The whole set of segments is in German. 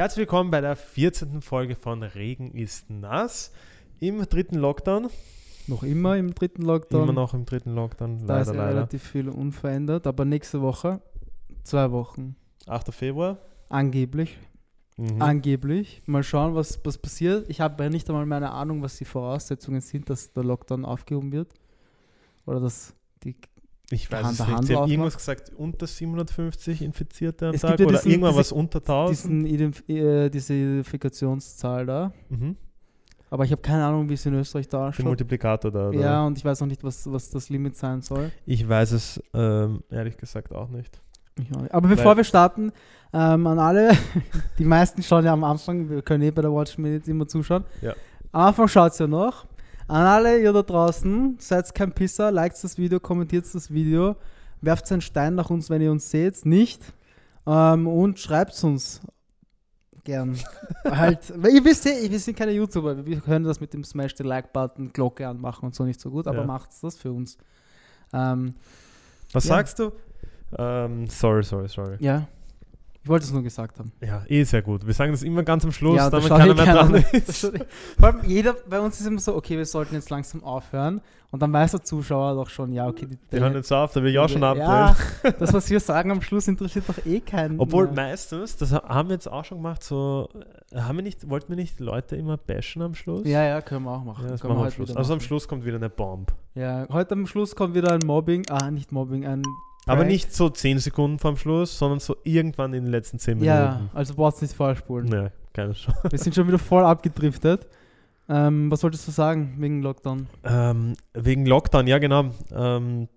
Herzlich willkommen bei der 14. Folge von Regen ist nass im dritten Lockdown. Noch immer im dritten Lockdown. Immer noch im dritten Lockdown, da leider, ist ja leider. relativ viel unverändert, aber nächste Woche, zwei Wochen, 8. Februar. angeblich, Mhm. angeblich. Mal schauen, was, was passiert. Ich habe ja nicht einmal meine Ahnung, was die Voraussetzungen sind, dass der Lockdown aufgehoben wird. Oder dass die ich weiß es nicht. Sie haben irgendwas gesagt, unter 750 Infizierte am Es Tag gibt ja oder diesen- irgendwann diese- was unter 1000. diesen Identif äh, diese Identifikationszahl da. Mhm. Aber ich habe keine Ahnung, wie es in Österreich da Den ausschaut. Multiplikator da. Oder? Ja, und ich weiß noch nicht, was, was das Limit sein soll. Ich weiß es ähm, ehrlich gesagt auch nicht. Ich auch nicht. Aber bevor Weil- wir starten, ähm, an alle, die meisten schauen ja am Anfang, wir können eh bei der Watch Minute immer zuschauen. Ja. Am Anfang schaut es ja noch. An alle ihr da draußen, seid kein Pisser, liked das Video, kommentiert das Video, werft einen Stein nach uns, wenn ihr uns seht, nicht. Ähm, und schreibt uns gern. halt, weil ihr wisst wir sind keine YouTuber, wir können das mit dem Smash the Like-Button, Glocke anmachen und so nicht so gut, aber Ja. macht's das für uns. Ähm, Was Ja. sagst du? Ähm, sorry, sorry, sorry. ja, ich wollte es nur gesagt haben. Ja, eh sehr gut. Wir sagen das immer ganz am Schluss, Ja, da damit keiner eh mehr keiner dran mehr. Ist. Vor allem jeder, bei uns ist immer so, okay, wir sollten jetzt langsam aufhören. Und dann weiß der Zuschauer doch schon, ja, okay, die, Wir hören jetzt auf, da will ich auch schon abdrehen. Ja, das, was wir sagen am Schluss, interessiert doch eh keinen. Obwohl mehr. meistens, das haben wir jetzt auch schon gemacht, so, äh, haben wir nicht, wollten wir nicht Leute immer bashen am Schluss? Ja, ja, können wir auch machen. Ja, das können machen wir am Schluss. Also am. Schluss kommt wieder eine Bomb. Ja, heute am Schluss kommt wieder ein Mobbing, ah, nicht Mobbing, ein Aber nicht so 10 Sekunden vorm Schluss, sondern so irgendwann in den letzten 10 Ja, Minuten. also brauchst nicht vorspulen. Ja, keine Chance. Wir sind schon wieder voll abgedriftet. Ähm, was wolltest du sagen wegen Lockdown? Ähm, wegen Lockdown, ja genau. Ähm,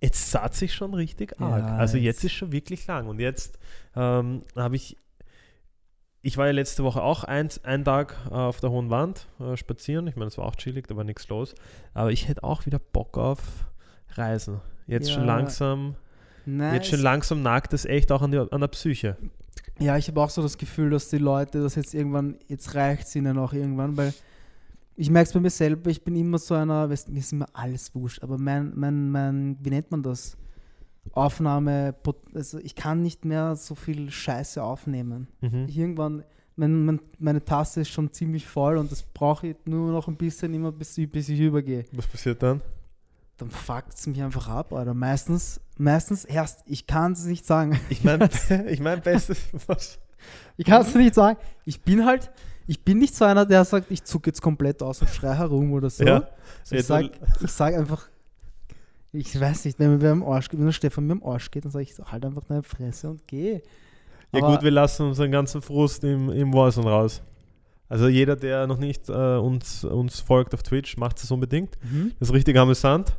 jetzt saht sich schon richtig arg. Ja, also jetzt jetzt- ist schon wirklich lang. Und jetzt ähm, habe ich, ich war ja letzte Woche auch ein, einen Tag äh, auf der Hohen Wand äh, spazieren. Ich meine, es war auch chillig, da war nichts los. Aber ich hätte auch wieder Bock auf Reisen. Jetzt schon Ja, langsam, Nein, jetzt schon langsam nagt es echt auch an, die, an der Psyche. Ja, ich habe auch so das Gefühl, dass die Leute das jetzt irgendwann, jetzt reicht es ihnen auch irgendwann, weil ich merke es bei mir selber, ich bin immer so einer, weißt, mir ist immer alles wurscht, aber mein, mein, mein, wie nennt man das? Aufnahme, also ich kann nicht mehr so viel Scheiße aufnehmen. Mhm. Irgendwann, mein, mein, meine Tasse ist schon ziemlich voll und das brauche ich nur noch ein bisschen, immer bis, bis ich übergehe. Was passiert dann? Dann fuckt es mich einfach ab, oder? Meistens, meistens erst, ich kann es nicht sagen. Ich meine, ich mein Bestes, was? Ich kann es nicht sagen. Ich bin halt, ich bin nicht so einer, der sagt, ich zucke jetzt komplett aus und schrei herum oder so. Ja. So, Ja, ich sage ich sag einfach, ich weiß nicht, wenn mir am Arsch wenn der Stefan mir am Arsch geht, dann sage ich so, halt einfach deine Fresse und geh. Ja Aber- gut, wir lassen unseren ganzen Frust im, im Warzone raus. Also jeder, der noch nicht äh, uns, uns folgt auf Twitch, macht es unbedingt. Das ist richtig amüsant.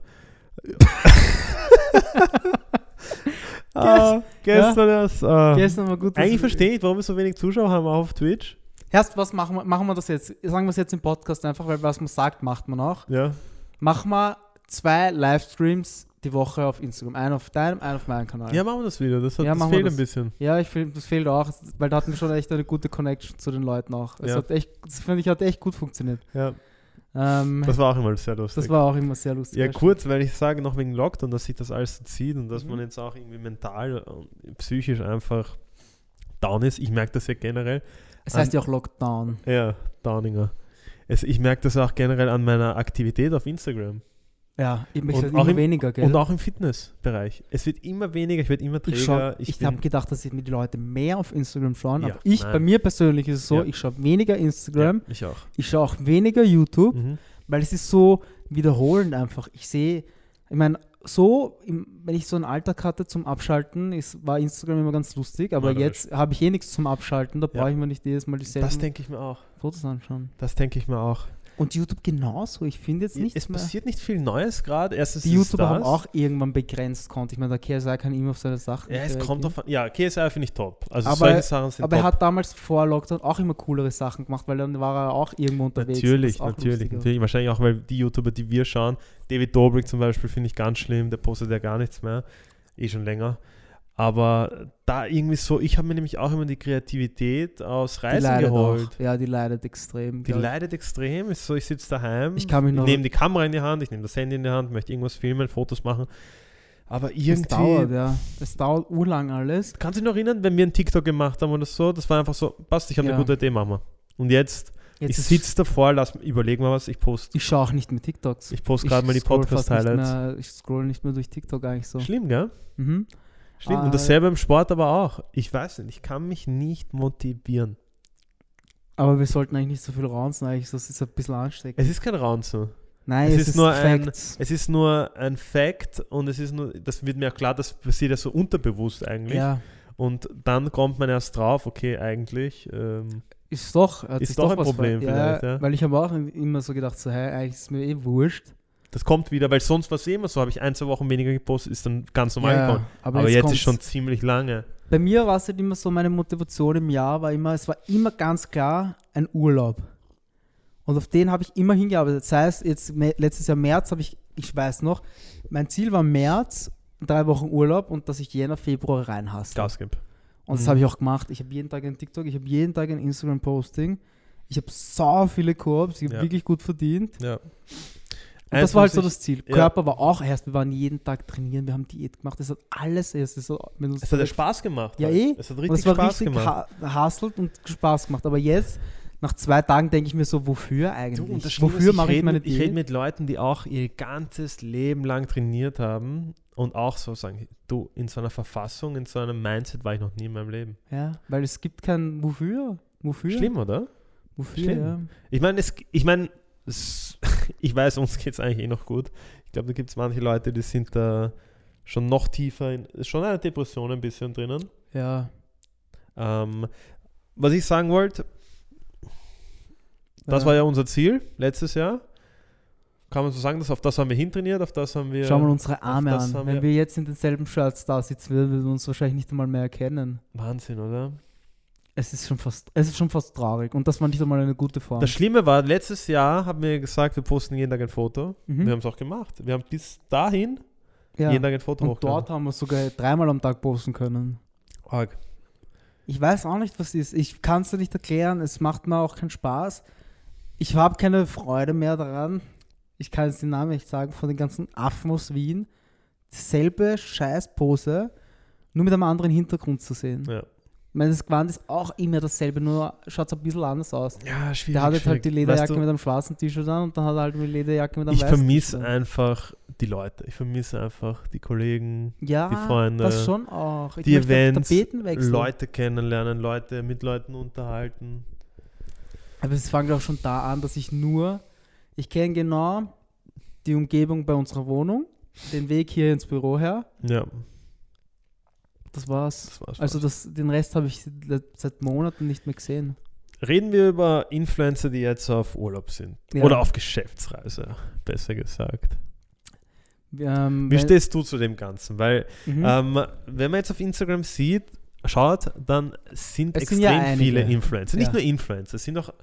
Ah, gestern erst. Äh, Gestern war gut. eigentlich verstehe ich, warum wir so wenig Zuschauer haben auch auf Twitch. Erst was machen wir, machen wir das jetzt? Sagen wir es jetzt im Podcast einfach, weil was man sagt, macht man auch. Ja. Machen wir zwei Livestreams die Woche auf Instagram. Einen auf deinem, einen auf meinem Kanal. ja, machen wir das wieder. Das, hat, Ja, das fehlt das. ein bisschen. Ja, ich finde, das fehlt auch, weil da hatten wir schon echt eine gute Connection zu den Leuten auch. Es Ja. hat echt, das finde ich, hat echt gut funktioniert. Ja, Ähm, das war auch immer sehr lustig. das war auch immer sehr lustig. ja, kurz, weil ich sage noch wegen Lockdown, dass sich das alles so zieht und dass Mhm. man jetzt auch irgendwie mental und psychisch einfach down ist. Ich merke das ja generell. Es heißt ja auch Lockdown. Ja, Downinger. Es, ich merke das auch generell an meiner Aktivität auf Instagram. Ja, ich möchte auch immer im- weniger, gell? Und auch im Fitnessbereich. Es wird immer weniger, ich werde immer ich träger. ich bin- habe gedacht, dass mir die Leute mehr auf Instagram schauen, Ja, aber ich, nein. bei mir persönlich ist es so, Ja. ich schaue weniger Instagram, ja, ich auch. ich schaue auch weniger YouTube, Mhm. weil es ist so wiederholend einfach. Ich sehe, ich meine, so, im, wenn ich so einen Alltag hatte zum Abschalten, ist, war Instagram immer ganz lustig, aber Mörderisch. jetzt habe ich eh nichts zum Abschalten, da Ja. brauche ich mir nicht jedes Mal dieselben Das denke ich mir auch. Fotos anschauen. Das denke ich mir auch. Und YouTube genauso, ich finde jetzt nichts es mehr. passiert nicht viel Neues gerade. Erstens Die YouTuber haben das. auch irgendwann begrenzt Content. Ich meine, der KSI kann immer auf seine Sachen. Ja, es kommt an. Ja, KSI finde ich top. Also Aber- solche Sachen sind Aber top. er hat damals vor Lockdown auch immer coolere Sachen gemacht, weil dann war er auch irgendwo unterwegs. Natürlich, natürlich, natürlich. Wahrscheinlich auch, weil die YouTuber, die wir schauen, David Dobrik zum Beispiel, finde ich ganz schlimm, der postet ja gar nichts mehr. Eh schon länger. Aber da irgendwie so, ich habe mir nämlich auch immer die Kreativität aus Reisen geholt. auch. Ja, die leidet extrem. Die ich. leidet extrem. Ist so, ich sitze daheim, Ich kann mich noch- nehme die Kamera in die Hand, ich nehme das Handy in die Hand, möchte irgendwas filmen, Fotos machen. Aber Es irgendwie. dauert, ja. Es dauert urlang alles. Kannst du dich noch erinnern, wenn wir einen TikTok gemacht haben oder so? Das war einfach so, passt, ich habe Ja. eine gute Idee, machen wir. Und jetzt, Jetzt ich sitze davor, lass, überleg mal was, ich poste Ich schaue auch nicht mehr TikToks. ich post gerade mal die Podcast-Highlights. Ich scroll nicht mehr durch TikTok eigentlich so. Schlimm, gell? Mhm. Ah, Und dasselbe im Sport aber auch. Ich weiß nicht, ich kann mich nicht motivieren. Aber wir sollten eigentlich nicht so viel raunzen, eigentlich, das ist ein bisschen ansteckend. Es ist kein Raunzen. Nein, es es, ist nur ein- Facts. Es ist nur ein Fact und es ist nur, das wird mir auch klar, das passiert ja so unterbewusst eigentlich. Ja, Und dann kommt man erst drauf, okay, eigentlich, ähm, ist doch. Ist sich doch ein Problem vielleicht, ja. Weil ich habe auch immer so gedacht, so, hey, eigentlich ist mir eh wurscht. Das kommt wieder, weil sonst war es immer so, habe ich ein, zwei Wochen weniger gepostet, ist dann ganz normal Ja, gekommen. aber, Aber, jetzt, jetzt, ist schon ziemlich lange. Bei mir war es halt immer so, meine Motivation im Jahr war immer, es war immer ganz klar ein Urlaub. Und auf den habe ich immer hingearbeitet. Das heißt, jetzt letztes Jahr März habe ich, ich weiß noch, mein Ziel war März, drei Wochen Urlaub und dass ich Jänner, Februar reinhasse. Gas gibt. Und das Mhm. habe ich auch gemacht. Ich habe jeden Tag ein TikTok, ich habe jeden Tag ein Instagram-Posting. Ich habe so viele Koops, ich habe Ja. wirklich gut verdient. Ja. Und das war halt so ich- das Ziel. ja. Körper war auch erst, wir waren jeden Tag trainieren, wir haben Diät gemacht. Das hat alles erst. Das hat, du Es hat ja Spaß gemacht. Ja, halt. eh. Es hat und richtig es war Spaß richtig gemacht. ha hustelt und Spaß gemacht. Aber jetzt, nach zwei Tagen, denke ich mir so, wofür Du, eigentlich? und das Schlimme wofür mache ich rede meine mit, Ich rede Diät? mit Leuten, die auch ihr ganzes Leben lang trainiert haben und auch so sagen, du, in so einer Verfassung, in so einem Mindset war ich noch nie in meinem Leben. Ja, weil es gibt kein Wofür. Wofür? Schlimm, oder? Wofür, Schlimm. ja. Ich meine, es, ich meine, es- ich weiß, uns geht es eigentlich eh noch gut. Ich glaube, da gibt es manche Leute, die sind da schon noch tiefer in, ist schon eine Depression ein bisschen drinnen. Ja. Ähm, was ich sagen wollte, das ja. war ja unser Ziel letztes Jahr. Kann man so sagen, dass auf das haben wir hintrainiert, auf das haben wir. Schau mal unsere Arme an. Wenn wir- wir jetzt in denselben Shirts da sitzen, würden wir uns wahrscheinlich nicht einmal mehr erkennen. Wahnsinn, oder? Es ist schon fast, es ist schon fast traurig. Und das war nicht einmal eine gute Form. Das Schlimme war, letztes Jahr haben wir gesagt, wir posten jeden Tag ein Foto. Mhm. Wir haben es auch gemacht. Wir haben bis dahin ja. jeden Tag ein Foto Und dort haben wir sogar dreimal am Tag posten können. Arg. Ich weiß auch nicht, was ist. Ich kann es dir nicht erklären. Es macht mir auch keinen Spaß. Ich habe keine Freude mehr daran. Ich kann jetzt den Namen nicht sagen, von den ganzen Affen aus Wien. Selbe Scheißpose, nur mit einem anderen Hintergrund zu sehen. Ja. Ich meine, das Gewand ist auch immer dasselbe, nur schaut es ein bisschen anders aus. ja, schwierig. Der hat jetzt halt die. Lederjacke Weißt du, mit einem schwarzen T-Shirt an und dann hat er halt die Lederjacke mit einem Ich weißen vermisse T-Shirt an. einfach die Leute. Ich vermisse einfach die Kollegen, Ja, die Freunde, das schon auch. Ich die Events. Leute kennenlernen, Leute mit Leuten unterhalten. Aber es fängt auch schon da an, dass ich nur, ich kenne genau die Umgebung bei unserer Wohnung, den Weg hier ins Büro her. Ja, Das war's. das war's. Also das, den Rest habe ich seit Monaten nicht mehr gesehen. Reden wir über Influencer, die jetzt auf Urlaub sind. Ja. Oder auf Geschäftsreise, besser gesagt. Ähm, Wie stehst du zu dem Ganzen? Weil, Mhm. ähm, wenn man jetzt auf Instagram sieht, schaut, dann sind Es extrem sind ja viele Influencer. Nicht Ja. nur Influencer, es sind auch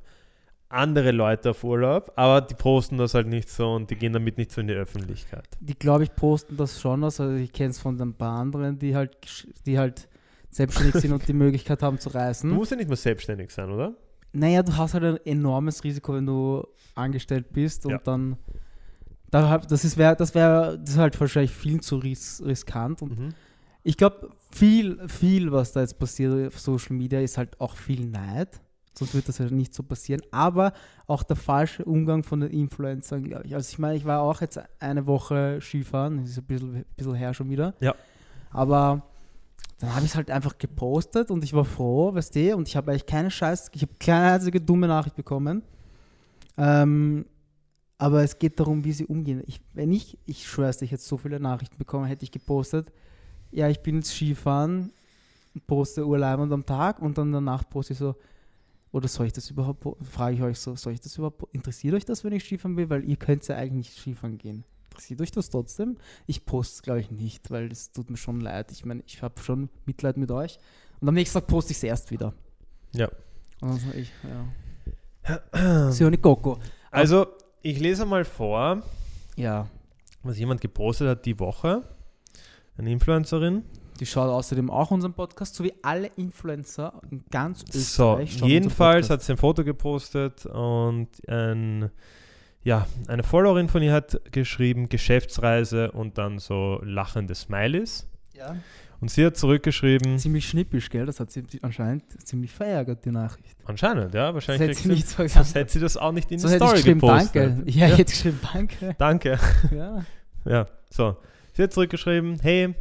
andere Leute auf Urlaub, aber die posten das halt nicht so und die gehen damit nicht so in die Öffentlichkeit. die, glaube ich, posten das schon. Also ich kenne es von ein paar anderen, die halt, die halt selbstständig sind und die Möglichkeit haben zu Du reisen. musst ja nicht mehr selbstständig sein, oder? Naja, du hast halt ein enormes Risiko, wenn du angestellt bist und Ja. dann. Das ist wär, das wäre das ist halt wahrscheinlich viel zu ris riskant. Und Mhm. ich glaube, viel, viel, was da jetzt passiert auf Social Media, ist halt auch viel Neid. Sonst wird das ja nicht so passieren. Aber auch der falsche Umgang von den Influencern, glaube ich. Also ich meine, ich war auch jetzt eine Woche Skifahren, das ist ein bisschen, bisschen her schon wieder. Ja. Aber dann habe ich es halt einfach gepostet und ich war froh, weißt du, und ich habe eigentlich keine Scheiß, ich habe keine einzige dumme Nachricht bekommen. Ähm, aber es geht darum, wie sie umgehen. Ich, wenn ich, ich schwör's dir, ich hätte so viele Nachrichten bekommen, hätte ich gepostet, ja, ich bin jetzt Skifahren, poste Urlaubend am Tag und dann danach poste ich so, oder soll ich das überhaupt, frage ich euch so, soll ich das überhaupt, interessiert euch das, wenn ich Skifahren will? Weil ihr könnt ja eigentlich nicht Skifahren gehen. Interessiert euch das trotzdem? Ich poste es, glaube ich, nicht, weil das tut mir schon leid. Ich meine, ich habe schon Mitleid mit euch. Und am nächsten Tag poste ich es erst wieder. Ja. Und dann sag ich, ja. Sione Coco. Also, ich lese mal vor, Ja. was jemand gepostet hat die Woche. Eine Influencerin. Die schaut außerdem auch unseren Podcast, sowie alle Influencer in ganz So, Österreich. schauen jedenfalls hat sie ein Foto gepostet und ein, ja, eine Followerin von ihr hat geschrieben, Geschäftsreise und dann so lachende Smileys. Ja. Und sie hat zurückgeschrieben, Ziemlich schnippisch, gell? Das hat sie anscheinend ziemlich verärgert, die Nachricht. anscheinend, ja, Das wahrscheinlich hätte sie nicht so sonst hätte sie das auch nicht in So die hätte ich Story geschrieben, gepostet. danke. Ja, ich hätte geschrieben, danke. Danke. Ja. Ja, so. Sie hat zurückgeschrieben, hey,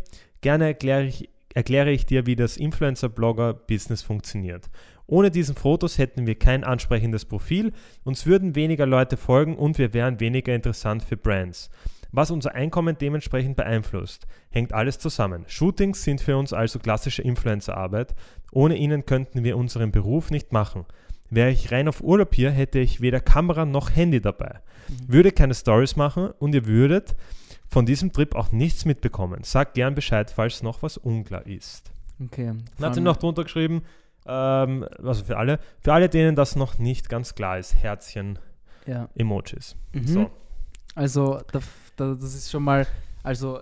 gerne erkläre ich, erkläre ich dir, wie das Influencer-Blogger-Business funktioniert. Ohne diesen Fotos hätten wir kein ansprechendes Profil, uns würden weniger Leute folgen und wir wären weniger interessant für Brands. Was unser Einkommen dementsprechend beeinflusst, hängt alles zusammen. Shootings sind für uns also klassische Influencer-Arbeit. Ohne ihnen könnten wir unseren Beruf nicht machen. Wäre ich rein auf Urlaub hier, hätte ich weder Kamera noch Handy dabei. Würde keine Stories machen und ihr würdet von diesem Trip auch nichts mitbekommen. Sagt gern Bescheid, falls noch was unklar ist. Okay. Dann hat sie noch drunter geschrieben, ähm, also für alle, für alle, denen das noch nicht ganz klar ist, Herzchen, Ja. Emojis. Mhm. So. Also, da, da, das ist schon mal, also,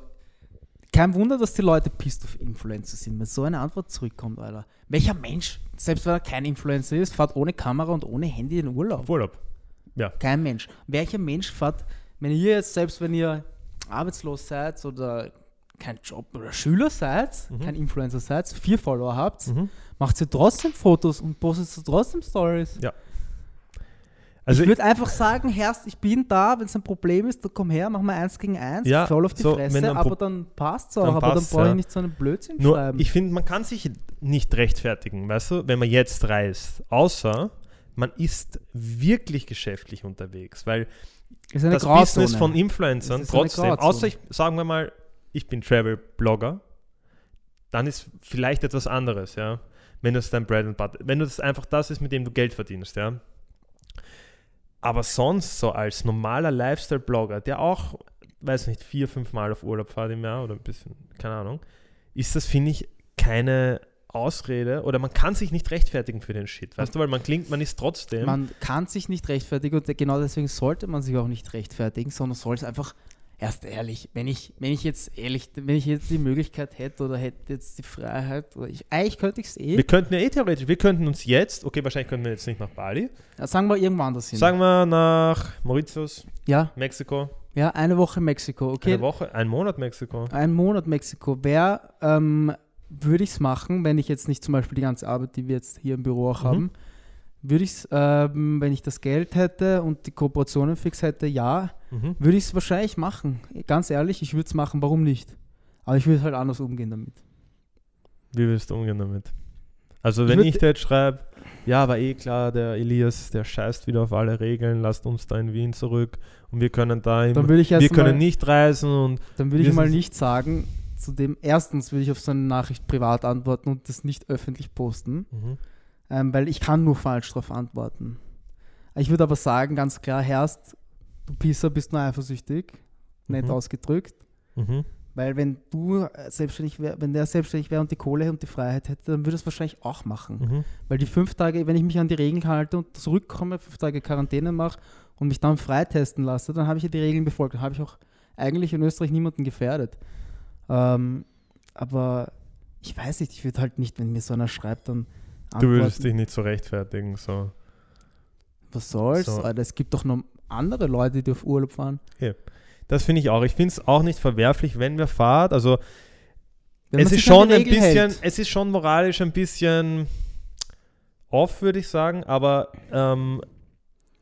kein Wunder, dass die Leute pisst auf Influencer sind, wenn so eine Antwort zurückkommt, Alter. Welcher Mensch, selbst wenn er kein Influencer ist, fährt ohne Kamera und ohne Handy in den Urlaub? Auf Urlaub. Kein Mensch. Welcher Mensch fährt, wenn ihr jetzt, selbst wenn ihr arbeitslos seid oder kein Job oder Schüler seid, Mhm. kein Influencer seid, vier Follower habt, Mhm. macht ihr trotzdem Fotos und postet trotzdem Stories. Also ich würde einfach sagen, Herrst, ich bin da, wenn es ein Problem ist, dann komm her, mach mal eins gegen eins, Ja, voll auf die so, Fresse, ein aber dann passt es auch, dann aber dann passt's, brauche ich ja. nicht so einen Blödsinn Nur, schreiben. ich finde, man kann sich nicht rechtfertigen, weißt du, wenn man jetzt reist, außer man ist wirklich geschäftlich unterwegs, weil das Grauzone. Business von Influencern trotzdem, außer ich, sagen wir mal, ich bin Travel-Blogger, dann ist vielleicht etwas anderes, ja. Wenn das dein Bread and Butter, wenn das einfach das ist, mit dem du Geld verdienst, ja. Aber sonst so als normaler Lifestyle-Blogger, der auch, weiß nicht, vier, fünf Mal auf Urlaub fährt im Jahr oder ein bisschen, keine Ahnung, ist das, finde ich, keine Ausrede oder man kann sich nicht rechtfertigen für den Shit, weißt du, weil man klingt, man ist trotzdem. Man kann sich nicht rechtfertigen und genau deswegen sollte man sich auch nicht rechtfertigen, sondern soll es einfach erst ehrlich, wenn ich, wenn ich jetzt ehrlich, wenn ich jetzt die Möglichkeit hätte oder hätte jetzt die Freiheit, oder ich, eigentlich könnte ich es eh, wir könnten ja eh theoretisch, wir könnten uns jetzt, okay, wahrscheinlich können wir jetzt nicht nach Bali, Ja, sagen wir irgendwo anders hin. Sagen wir nach Mauritius, ja, Mexiko, ja, eine Woche Mexiko, okay. eine Woche, ein Monat Mexiko. Ein Monat Mexiko. Wer ähm, würde ich es machen, wenn ich jetzt nicht zum Beispiel die ganze Arbeit, die wir jetzt hier im Büro auch Mhm. haben, würde ich es, ähm, wenn ich das Geld hätte und die Kooperationen fix hätte, ja, Mhm. würde ich es wahrscheinlich machen. Ganz ehrlich, ich würde es machen, warum nicht? Aber ich würde halt anders umgehen damit. Wie willst du umgehen damit? Also Ich wenn würd- ich dir jetzt schreibe, ja, war eh klar, der Elias, der scheißt wieder auf alle Regeln, lasst uns da in Wien zurück und wir können da im, Dann ich wir können mal, nicht reisen und dann würde ich mal nicht sagen, zu dem, erstens würde ich auf so eine Nachricht privat antworten und das nicht öffentlich posten. mhm. ähm, weil ich kann nur falsch darauf antworten. Ich würde aber sagen, ganz klar, Herst, du Pisser bist nur eifersüchtig, nett Mhm. ausgedrückt, Mhm. weil wenn du äh, selbstständig wär, wenn der selbstständig wäre und die Kohle und die Freiheit hätte, dann würde es wahrscheinlich auch machen. Mhm. Weil die fünf Tage, wenn ich mich an die Regeln halte und zurückkomme, fünf Tage Quarantäne mache und mich dann freitesten lasse, dann habe ich ja die Regeln befolgt. Dann habe ich auch eigentlich in Österreich niemanden gefährdet. Ähm, aber ich weiß nicht, ich würde halt nicht, wenn mir so einer schreibt, dann Du würdest antworten. dich nicht so rechtfertigen. So. Was soll's? So. Alter, es gibt doch noch andere Leute, die auf Urlaub fahren. Das finde ich auch. Ich finde es auch nicht verwerflich, wenn wir fahrt. Also es ist an schon ein bisschen, hält. es ist schon moralisch ein bisschen off, würde ich sagen, aber ähm,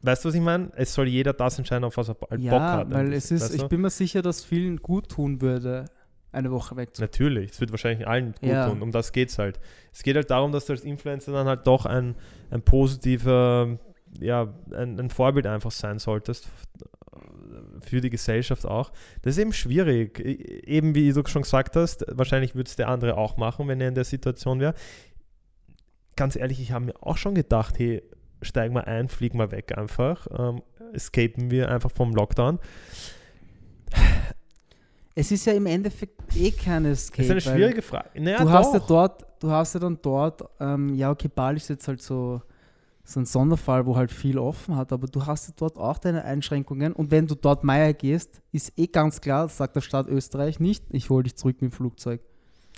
weißt du, was ich meine? Es soll jeder das entscheiden, auf was er halt Bock Ja, hat. weil es ist, weißt ich du? bin mir sicher, dass vielen gut tun würde, eine Woche wegzufahren. Natürlich, es wird wahrscheinlich allen gut Ja. tun. Um das geht es halt. Es geht halt darum, dass du als Influencer dann halt doch ein, ein positiver, ja, ein, ein Vorbild einfach sein solltest für die Gesellschaft auch. Das ist eben schwierig. E- Eben wie du schon gesagt hast, wahrscheinlich würde es der andere auch machen, wenn er in der Situation wäre. Ganz ehrlich, ich habe mir auch schon gedacht, hey, steigen wir ein, fliegen wir weg einfach, ähm, escapen wir einfach vom Lockdown. Es ist ja im Endeffekt eh kein Escape. Das ist eine schwierige Frage. Naja, du hast ja dort, du hast ja dann dort, ähm, ja okay, Bali ist jetzt halt so, so ein Sonderfall, wo halt viel offen hat, aber du hast ja dort auch deine Einschränkungen und wenn du dort Meier gehst, ist eh ganz klar, sagt der Staat Österreich nicht, ich hole dich zurück mit dem Flugzeug.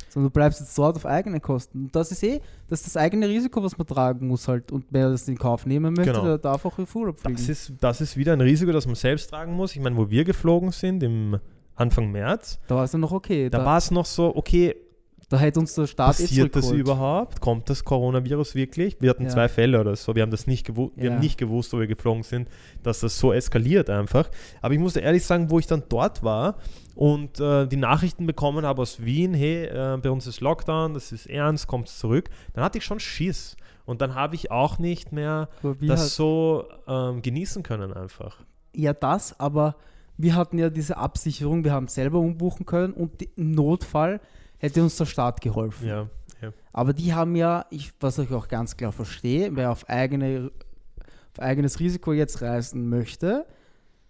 Sondern du bleibst jetzt dort auf eigene Kosten. Und das ist eh, das ist das eigene Risiko, was man tragen muss halt. Und wer das in Kauf nehmen möchte, Genau. der darf auch in Urlaub fliegen. Das ist, das ist wieder ein Risiko, das man selbst tragen muss. Ich meine, wo wir geflogen sind, im Anfang März, da war es dann noch okay. da Da, war es noch so, okay, da hätte uns der Staat passiert das überhaupt? Kommt das Coronavirus wirklich? Wir hatten Ja. zwei Fälle oder so. Wir haben das nicht gewusst, wir Ja. haben nicht gewusst, wo wir geflogen sind, dass das so eskaliert einfach. Aber ich musste ehrlich sagen, wo ich dann dort war und äh, die Nachrichten bekommen habe aus Wien, hey, äh, bei uns ist Lockdown, das ist ernst, kommt zurück, dann hatte ich schon Schiss. Und dann habe ich auch nicht mehr das so ähm, genießen können einfach. Ja, das, aber wir hatten ja diese Absicherung, wir haben selber umbuchen können und im Notfall hätte uns der Staat geholfen. Ja, ja. Aber die haben ja, ich, was ich auch ganz klar verstehe, wer auf, eigene, auf eigenes Risiko jetzt reisen möchte,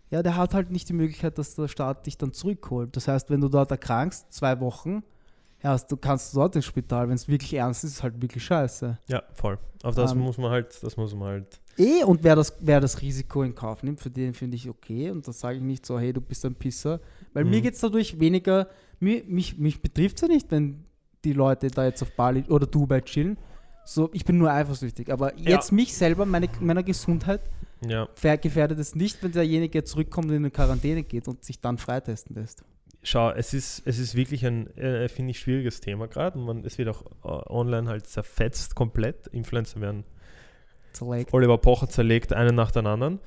ja, der hat halt nicht die Möglichkeit, dass der Staat dich dann zurückholt. Das heißt, wenn du dort erkrankst, zwei Wochen, ja, du kannst dort ins Spital. Wenn es wirklich ernst ist, ist halt wirklich scheiße. ja, voll. Auf das Ähm, muss man halt, das muss man halt. Eh, und wer das, wer das Risiko in Kauf nimmt, für den finde ich okay. Und da sage ich nicht so, hey, du bist ein Pisser. Weil mir Mhm. geht es dadurch weniger, mir, mich, mich betrifft es ja nicht, wenn die Leute da jetzt auf Bali oder Dubai chillen. So, ich bin nur eifersüchtig. Aber Ja. jetzt mich selber, meine, meiner Gesundheit, Ja. gefährdet es nicht, wenn derjenige zurückkommt und in eine Quarantäne geht und sich dann freitesten lässt. Schau, es ist, es ist wirklich ein, äh, finde ich, schwieriges Thema gerade. und man- Es wird auch äh, online halt zerfetzt komplett. Influencer werden Zerlegt. Oliver Pocher zerlegt, einen nach dem anderen.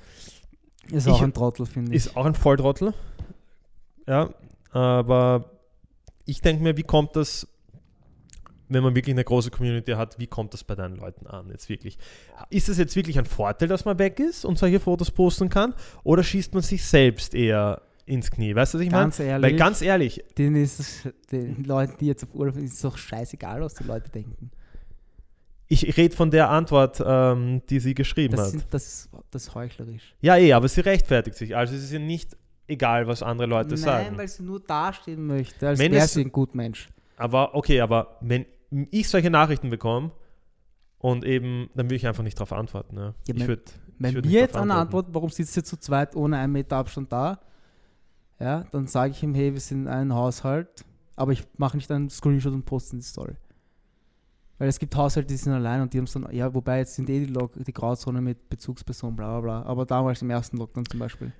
Ist Ich- auch ein Trottel, finde ich. Ist auch ein Volltrottel. Ja, aber ich denke mir, wie kommt das, wenn man wirklich eine große Community hat, wie kommt das bei deinen Leuten an jetzt wirklich? Ist es jetzt wirklich ein Vorteil, dass man weg ist und solche Fotos posten kann? Oder schießt man sich selbst eher ins Knie? Weißt du, was ich meine? Ganz ehrlich, Weil ganz ehrlich, denen ist den Leuten, die jetzt auf Urlaub sind, ist es doch scheißegal, was die Leute denken. Ich rede von der Antwort, ähm, die sie geschrieben Das, hat. das, ist, das ist heuchlerisch. Ja, eh, aber sie rechtfertigt sich. Also es ist ihr nicht egal, was andere Leute Nein, sagen. weil sie nur dastehen möchte, als wäre sie ein gut Mensch. Aber okay, aber wenn ich solche Nachrichten bekomme und eben, dann will ich einfach nicht darauf antworten. Ja. Ja, ich wenn- würde Wenn wir jetzt eine Antwort, warum sitzt ihr zu zweit ohne einen Meter Abstand da? Ja, dann sage ich ihm, hey, wir sind ein Haushalt, aber ich mache nicht einen Screenshot und poste in die Story. Weil es gibt Haushalte, die sind allein und die haben dann, ja, wobei jetzt sind eh die, Log die Grauzone mit Bezugsperson, bla bla bla. Aber damals im ersten Lockdown zum Beispiel.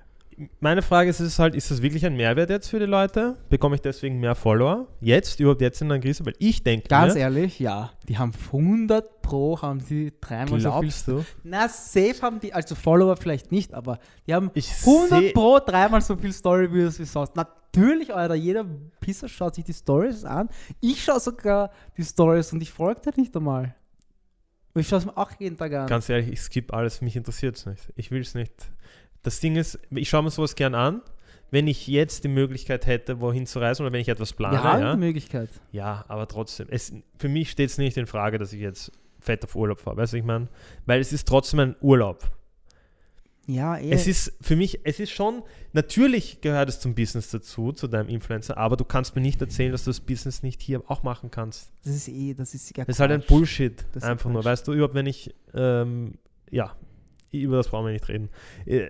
Meine Frage ist, ist halt, ist das wirklich ein Mehrwert jetzt für die Leute? Bekomme ich deswegen mehr Follower? Jetzt, überhaupt jetzt in einer Krise? Weil ich denke Ganz mir, ehrlich, ja. Die haben 100 Pro, haben sie dreimal so viel. glaubst du? Na, safe haben die, also Follower vielleicht nicht, aber die haben Ich 100 seh- Pro dreimal so viel Story-Views wie sonst. Natürlich, Alter, jeder Pisser schaut sich die Stories an. Ich schaue sogar die Stories und ich folge dir nicht einmal. Und ich schaue es mir auch jeden Tag an. Ganz ehrlich, ich skippe alles, mich interessiert es nicht. Ich will es nicht. Das Ding ist, ich schaue mir sowas gern an, wenn ich jetzt die Möglichkeit hätte, wohin zu reisen oder wenn ich etwas plane. Wir haben ja. die Möglichkeit. Ja, aber trotzdem, es, für mich steht es nicht in Frage, dass ich jetzt fett auf Urlaub fahre. Weißt du, was ich meine? Weil es ist trotzdem ein Urlaub. Ja, eh. Es ist für mich, es ist schon, natürlich gehört es zum Business dazu, zu deinem Influencer, aber du kannst mir nicht erzählen, dass du das Business nicht hier auch machen kannst. das ist eh, das ist ja Das ist halt ein. Bullshit. Das ist einfach nur. Weißt du, überhaupt, wenn ich, ähm, ja, über das brauchen wir nicht reden. Äh,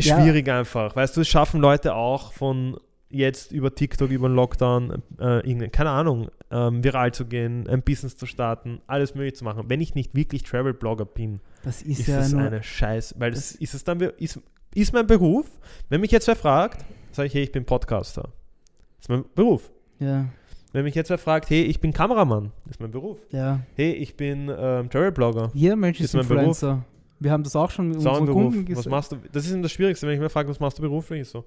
Ja. schwierig einfach. Weißt du, es schaffen Leute auch von jetzt über TikTok, über den Lockdown, äh, keine Ahnung, ähm, viral zu gehen, ein Business zu starten, alles möglich zu machen. Wenn ich nicht wirklich Travel-Blogger bin, Das ist, ist ja das eine Scheiß, weil das, das- ist es dann, ist, ist mein Beruf. Wenn mich jetzt wer fragt, sage ich, hey, ich bin Podcaster. Das ist mein Beruf. ja, Wenn mich jetzt wer fragt, hey, ich bin Kameramann, das ist mein Beruf. ja. Hey, ich bin ähm, Travel-Blogger. Jeder Mensch ist, Ist mein Influencer. Wir haben das auch schon mit unseren. Kunden Was gesagt. machst du? Das ist eben das Schwierigste, wenn ich mir frage, was machst du beruflich? Ich so,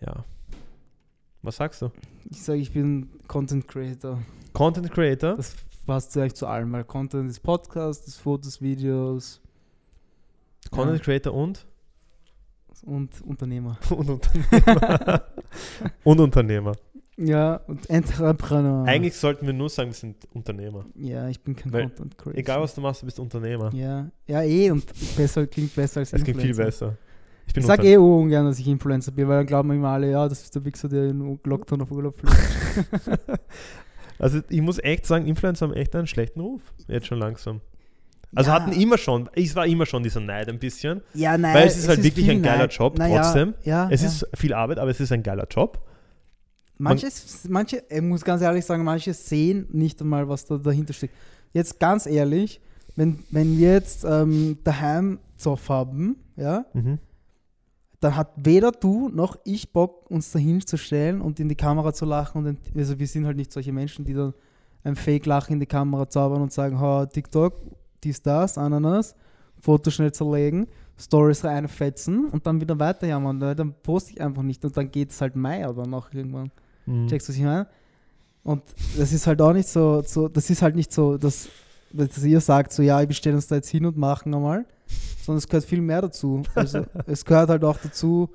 ja. Was sagst du? Ich sage, ich bin Content Creator. Content Creator? Das passt eigentlich zu allem, weil Content ist Podcast, ist Fotos, Videos Content Creator und? und Unternehmer. Und Unternehmer. und Unternehmer. Ja, und Entrepreneur. Eigentlich sollten wir nur sagen, wir sind Unternehmer. Ja, ich bin kein Weil Content Creator. Egal was du machst, du bist Unternehmer. Ja, ja, eh, und besser klingt besser als Es klingt viel Influencer. besser. Ich bin Ich sage Unterne- eh ungern, dass ich Influencer bin, weil dann glauben immer alle, ja, das ist der Wichser, der in Lockdown auf Urlaub fliegt. Also ich muss echt sagen, Influencer haben echt einen schlechten Ruf. Jetzt schon langsam. Also Ja. hatten immer schon, es war immer schon dieser Neid ein bisschen. ja, nein. Weil es ist halt wirklich viel ein geiler Neid. Job Naja, trotzdem. Ja, Es ja. ist viel Arbeit, aber es ist ein geiler Job. Manche, manche, ich muss ganz ehrlich sagen, manche sehen nicht einmal, was da dahinter steckt. Jetzt ganz ehrlich, wenn, wenn wir jetzt ähm, daheim Zoff haben, ja, Mhm. dann hat weder du noch ich Bock, uns dahin zu stellen und in die Kamera zu lachen. Und also wir sind halt nicht solche Menschen, die dann ein Fake-Lachen in die Kamera zaubern und sagen, ha, TikTok, dies, das, Ananas, Foto schnell zerlegen, Stories reinfetzen und dann wieder weiterjammern. Weil Dann poste ich einfach nicht und dann geht es halt Mai oder noch irgendwann. Mhm. Checkst du, was ich meine? Und das ist halt auch nicht so, so das ist halt nicht so, dass, dass ihr sagt, so ja, wir stellen uns da jetzt hin und machen einmal, sondern es gehört viel mehr dazu. Also es gehört halt auch dazu,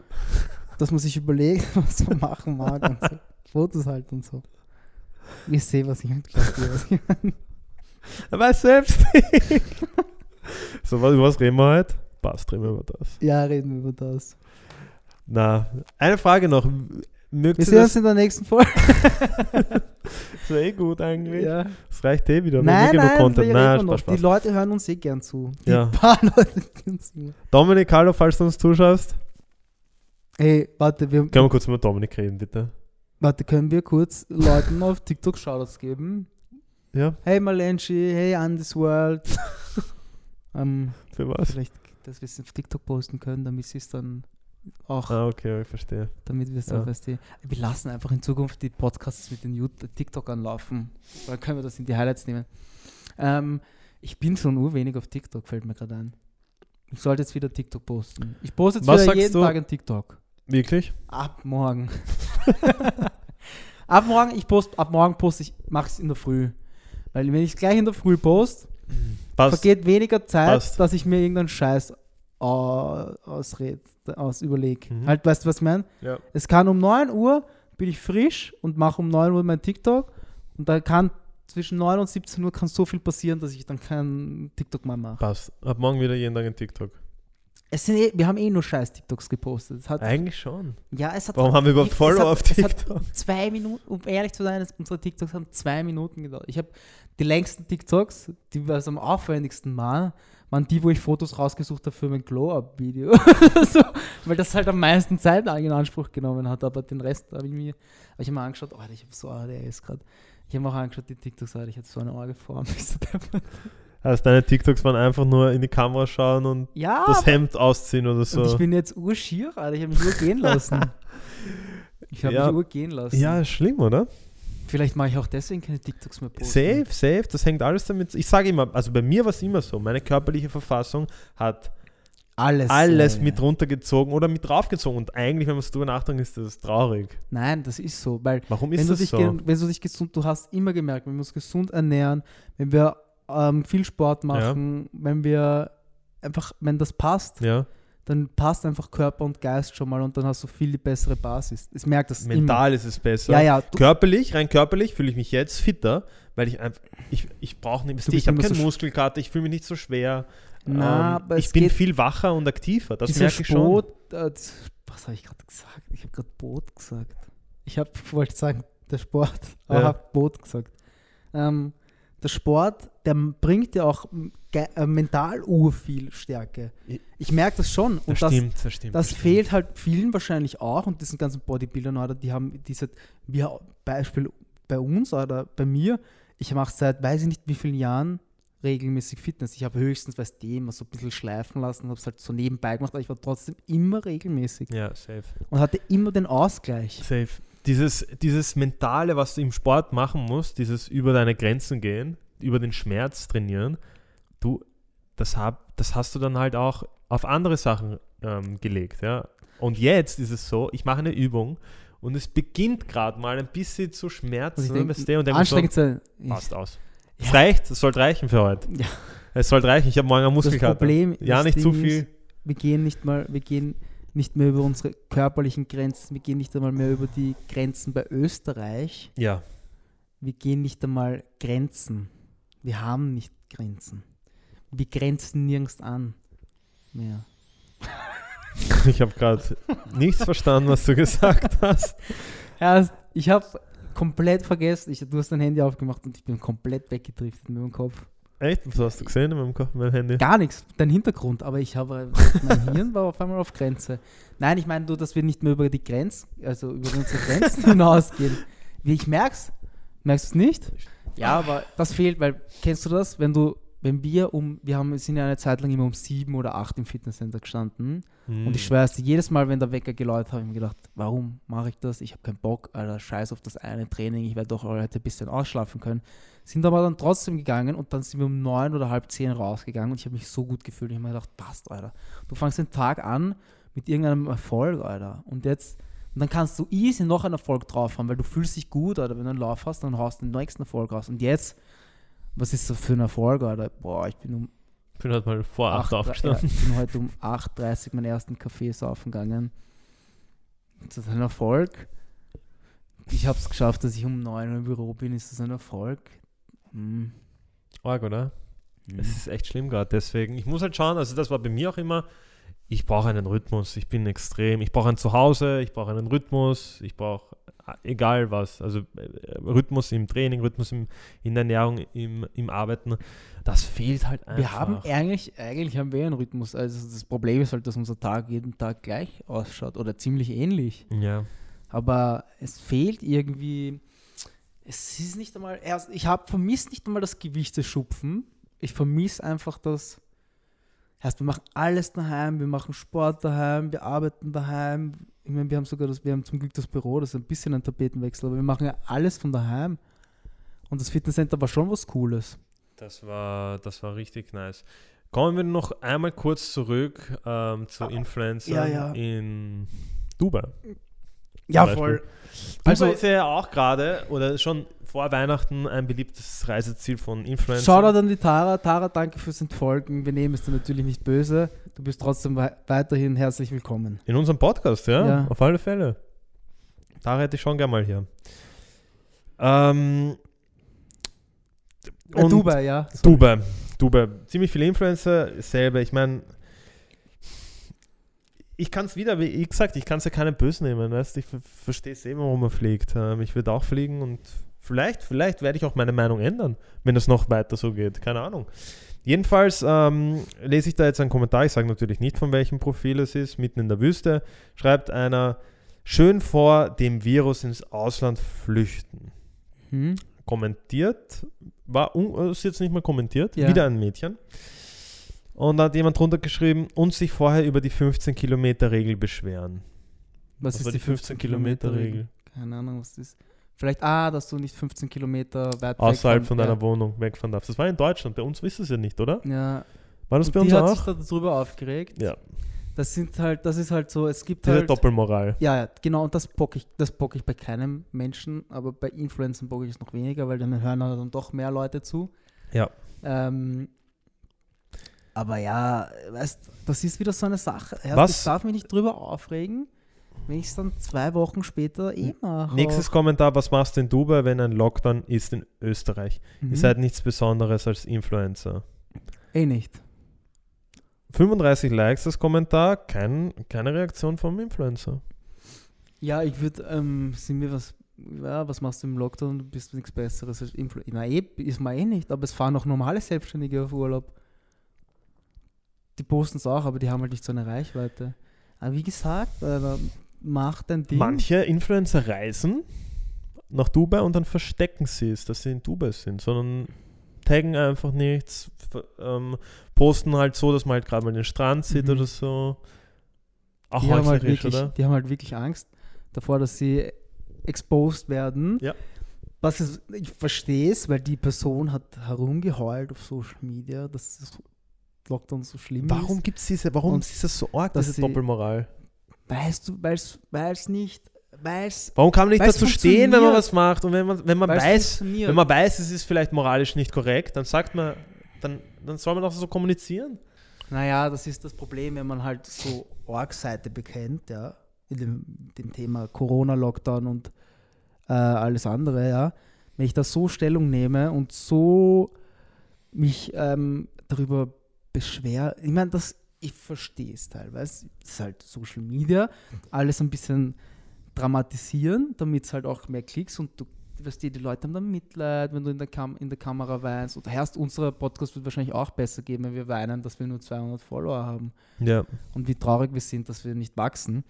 dass man sich überlegt, was man machen mag und so. Fotos halt und so. Ich sehe, was ich meine. Er weiß selbst nicht. so, was, über was reden wir heute? Passt, reden wir über das. Ja, reden wir über das. Na, eine Frage noch. Mögt Wir sehen uns in der nächsten Folge. Das wäre eh gut eigentlich. Ja. Das reicht eh wieder. Nein, nein, Content. Nein. Spaß, Spaß. Die Leute hören uns eh gern zu. Die Ja. paar Leute, uns zuhören. Dominik, hallo, falls du uns zuschaust. Hey, warte, wir, Können wir kurz mit Dominik reden, bitte? Warte, können wir kurz Leuten auf TikTok Shoutouts geben? Ja, Hey Malenchi, hey Andy's World. ähm, für was? vielleicht, dass wir es auf TikTok posten können, damit sie es dann auch, Ah, okay, ich verstehe. damit wir es ja. du, wir lassen einfach in Zukunft die Podcasts mit den Yout- TikTokern laufen. Dann können wir das in die Highlights nehmen. Ähm, ich bin schon urwenig auf TikTok, fällt mir gerade ein. Ich sollte jetzt wieder TikTok posten. Ich poste jetzt Was wieder jeden du? Tag ein TikTok. Wirklich? Ab morgen. ab morgen, ich post, ab morgen poste ich, mache es in der Früh. Weil wenn ich gleich in der Früh post, Passt. vergeht weniger Zeit, Passt. dass ich mir irgendeinen Scheiß ausred, aus überlege. Mhm. Halt, weißt du, was ich meine? Ja. Es kann um 9 Uhr, bin ich frisch und mache um 9 Uhr mein TikTok und da kann zwischen 9 und 17 Uhr kann so viel passieren, dass ich dann keinen TikTok mehr mache. Passt. Ab morgen wieder jeden Tag ein TikTok. Es sind eh, wir haben eh nur scheiß TikToks gepostet. Es hat, Eigentlich schon. ja, es hat Warum haben wir überhaupt Follower auf TikTok? zwei Minuten, um ehrlich zu sein, unsere TikToks haben zwei Minuten gedauert. Ich habe die längsten TikToks, die also am aufwendigsten waren, waren die, wo ich Fotos rausgesucht habe für mein Glow-Up-Video. so, weil das halt am meisten Zeit in Anspruch genommen hat. Aber den Rest habe ich mir, hab ich mir angeschaut, oh, ich habe so ADS gerade. Ich habe mir auch angeschaut, die TikToks, Alter, ich hatte so eine Orgelform. Ich so, Also deine TikToks waren einfach nur in die Kamera schauen und ja, das Hemd ausziehen oder so. ich bin jetzt urschier, Alter. Ich habe mich urgehen lassen. Ich habe Ja. mich urgehen lassen. ja, schlimm, oder? Vielleicht mache ich auch deswegen keine TikToks mehr posten. Safe, safe, das hängt alles damit. Ich sage immer, also bei mir war es immer so, meine körperliche Verfassung hat Alles. alles äh, mit runtergezogen oder mit draufgezogen. Und eigentlich, wenn man es drüber nachdenkt, ist das traurig. Nein, das ist so, weil Warum wenn ist du, das so? wenn du dich gesund, du hast immer gemerkt, wenn wir uns gesund ernähren, wenn wir ähm, viel Sport machen, wenn wir einfach, wenn das passt, Ja, dann passt einfach Körper und Geist schon mal und dann hast du viel die bessere Basis. Ich merke das mental ist es besser. immer. Ja, ja, Körperlich, rein körperlich fühle ich mich jetzt fitter, weil ich einfach, ich, ich brauche nicht, ich habe immer keinen so Muskelkater, ich fühle mich nicht so schwer. na, Ähm, aber ich bin viel wacher und aktiver, das merke ich schon. Äh, was habe ich gerade gesagt? Ich habe gerade Boot gesagt. Ich habe, wollte sagen, der Sport, aber Ja. habe Boot gesagt. Ähm, der Sport, der bringt ja auch äh, mental urviel Stärke. Ich- merke das schon. Und Das das, stimmt, das stimmt. das stimmt. fehlt halt vielen wahrscheinlich auch und diesen ganzen Bodybuildern oder die haben diese, wie Beispiel bei uns oder bei mir, ich mache seit weiß ich nicht wie vielen Jahren regelmäßig Fitness. Ich habe höchstens, weiß die, immer so ein bisschen schleifen lassen, habe es halt so nebenbei gemacht, aber ich war trotzdem immer regelmäßig Ja, safe. und hatte immer den Ausgleich. Safe. Dieses, dieses Mentale, was du im Sport machen musst, dieses über deine Grenzen gehen, über den Schmerz trainieren, du, das, hab, das hast du dann halt auch auf andere Sachen ähm, gelegt. Ja? Und jetzt ist es so, ich mache eine Übung und es beginnt gerade mal ein bisschen zu Und schmerzen. denk, und denk mir so, anstrengend sein. passt aus. Es Ja. reicht, es sollte reichen für heute. Ja. Es sollte reichen, ich habe morgen einen Das Muskelkater. Problem, ja, das nicht zu viel. Ist, wir gehen nicht mal, wir gehen nicht mehr über unsere körperlichen Grenzen, wir gehen nicht einmal mehr über die Grenzen bei Österreich. Ja, Wir gehen nicht einmal Grenzen. Wir haben nicht Grenzen. Wir grenzen nirgends an. Mehr. ich habe gerade nichts verstanden, was du gesagt hast. Ja, ich habe komplett vergessen. Ich, du hast dein Handy aufgemacht und ich bin komplett weggedriftet mit dem Kopf. Echt? Was hast du gesehen in meinem, Ko- meinem Handy? Gar nichts, dein Hintergrund, aber ich habe, mein Hirn war auf einmal auf Grenze. Nein, ich meine nur, dass wir nicht mehr über die Grenz, also über unsere Grenzen hinausgehen. Wie ich merk's, merkst du es nicht? Ja, aber das fehlt, weil, kennst du das, wenn du, wenn wir um, wir haben, sind ja eine Zeit lang immer um sieben oder acht im Fitnesscenter gestanden Hm. und ich schwör's dir, jedes Mal, wenn der Wecker geläutet hat, habe ich mir gedacht, warum mache ich das? Ich habe keinen Bock, Alter, scheiß auf das eine Training, ich werde doch heute ein bisschen ausschlafen können. Sind aber dann trotzdem gegangen und dann sind wir um neun oder halb zehn rausgegangen und ich habe mich so gut gefühlt. Ich habe mir gedacht, passt, Alter. Du fangst den Tag an mit irgendeinem Erfolg, Alter. Und jetzt, und dann kannst du easy noch einen Erfolg drauf haben, weil du fühlst dich gut, Alter. Wenn du einen Lauf hast, dann haust du den nächsten Erfolg raus. Und jetzt, was ist das für ein Erfolg, Alter? Boah, ich bin um Ich bin halt mal vor 8 ja, aufgestanden. ich bin heute um 8.30 Uhr meinen ersten Kaffee saufen gegangen. Ist das ein Erfolg? Ich habe es geschafft, dass ich um 9 Uhr im Büro bin. Ist das ein Erfolg? Hm. Arg, oder? Hm. Es ist echt schlimm gerade. Deswegen, ich muss halt schauen, also das war bei mir auch immer, ich brauche einen Rhythmus. Ich bin extrem. Ich brauche ein Zuhause, ich brauche einen Rhythmus, ich brauche egal was. Also äh, Rhythmus im Training, Rhythmus im, in der Ernährung, im, im Arbeiten. Das fehlt halt einfach. Wir haben eigentlich, eigentlich haben wir einen Rhythmus. Also das Problem ist halt, dass unser Tag jeden Tag gleich ausschaut oder ziemlich ähnlich. Ja. Aber es fehlt irgendwie. Es ist nicht einmal. Erst, ich habe vermisst nicht einmal das Gewichteschupfen. Ich vermisse einfach das. Heißt, wir machen alles daheim, wir machen Sport daheim, wir arbeiten daheim. Ich meine, wir haben sogar das, wir haben zum Glück das Büro, das ist ein bisschen ein Tapetenwechsel, aber wir machen ja alles von daheim. Und das Fitnesscenter war schon was Cooles. Das war, das war richtig nice. Kommen wir noch einmal kurz zurück ähm, zu Influencern ja, ja. in Dubai. Ja, voll. Also Also- ist ja auch gerade oder schon vor Weihnachten ein beliebtes Reiseziel von Influencern. Shoutout an die Tara. Tara, danke fürs Entfolgen. Wir nehmen es dir natürlich nicht böse. Du bist trotzdem wei- weiterhin herzlich willkommen. In unserem Podcast, ja, Ja. auf alle Fälle. Da hätte ich schon gerne mal hier. Ähm, Äh, und Dubai, ja. Dubai. Dubai. Ziemlich viele Influencer, selber. Ich meine, ich kann es wieder, wie gesagt, ich kann es ja keinen böse nehmen. Weißt? Ich ver verstehe es eh, warum man fliegt. Ähm, ich würde auch fliegen und vielleicht, vielleicht werde ich auch meine Meinung ändern, wenn es noch weiter so geht. Keine Ahnung. Jedenfalls ähm, lese ich da jetzt einen Kommentar. Ich sage natürlich nicht, von welchem Profil es ist. Mitten in der Wüste schreibt einer: Schön vor dem Virus ins Ausland flüchten Hm? kommentiert, war un- ist jetzt nicht mehr kommentiert, Ja. wieder ein Mädchen. Und da hat jemand drunter geschrieben und sich vorher über die 15 Kilometer Regel beschweren. Was, ist war die 15 Kilometer Regel? Keine Ahnung, was das ist. Vielleicht, ah, dass du nicht 15 Kilometer weit Außerhalb von ja. deiner Wohnung wegfahren darfst. Das war in Deutschland, bei uns ihr es ja nicht, oder? Ja, War das und bei uns die hat auch? sich da darüber aufgeregt. Ja, Das sind halt, das ist halt so, es gibt diese halt. Doppelmoral. Ja, ja, genau, und das bock ich, das bock ich bei keinem Menschen, aber bei Influencern bock ich es noch weniger, weil dann hören dann doch mehr Leute zu. Ja. Ähm, aber ja, weißt, das ist wieder so eine Sache. Was- Ich darf mich nicht drüber aufregen, wenn ich es dann zwei Wochen später eh mache. Nächstes Kommentar, was machst du in Dubai, wenn ein Lockdown ist in Österreich? Mhm. Ihr seid nichts Besonderes als Influencer. eh nicht. 35 Likes das Kommentar, kein, keine Reaktion vom Influencer. Ja, ich würde, ähm, sind mir was, ja, was machst du im Lockdown? Du bist nichts Besseres als Influencer. Na, eh, ist man eh nicht, aber es fahren auch normale Selbstständige auf Urlaub. Die posten es auch, aber die haben halt nicht so eine Reichweite. Aber wie gesagt, äh, mach dein Ding. Manche Influencer reisen nach Dubai und dann verstecken sie es, dass sie in Dubai sind, sondern taggen einfach nichts, ähm, posten halt so, dass man halt gerade mal den Strand sieht Mhm. oder so. Auch die haben, halt wirklich, oder? die haben halt wirklich Angst davor, dass sie exposed werden. Ja. Was ist, ich verstehe es, weil die Person hat herumgeheult auf Social Media, dass das Lockdown so schlimm Warum ist. gibt es diese, warum ist das so arg, diese Doppelmoral? Weißt du, weil es nicht, weil es Warum kann man nicht dazu stehen, wenn man was macht und wenn man, wenn man weiß, wenn man weiß, es ist vielleicht moralisch nicht korrekt, dann sagt man, dann, dann soll man auch so kommunizieren. Naja, das ist das Problem, wenn man halt so Org-Seite bekennt, ja, in dem, dem Thema Corona-Lockdown und äh, alles andere, ja. Wenn ich da so Stellung nehme und so mich ähm, darüber beschwer, ich meine, das, ich verstehe es teilweise, das ist halt Social Media, alles ein bisschen dramatisieren, damit es halt auch mehr Klicks und du, was die, die Leute haben dann Mitleid, wenn du in der, Kam in der Kamera weinst. Und erst unser Podcast wird wahrscheinlich auch besser geben, wenn wir weinen, dass wir nur 200 Follower haben. Ja. Und wie traurig wir sind, dass wir nicht wachsen.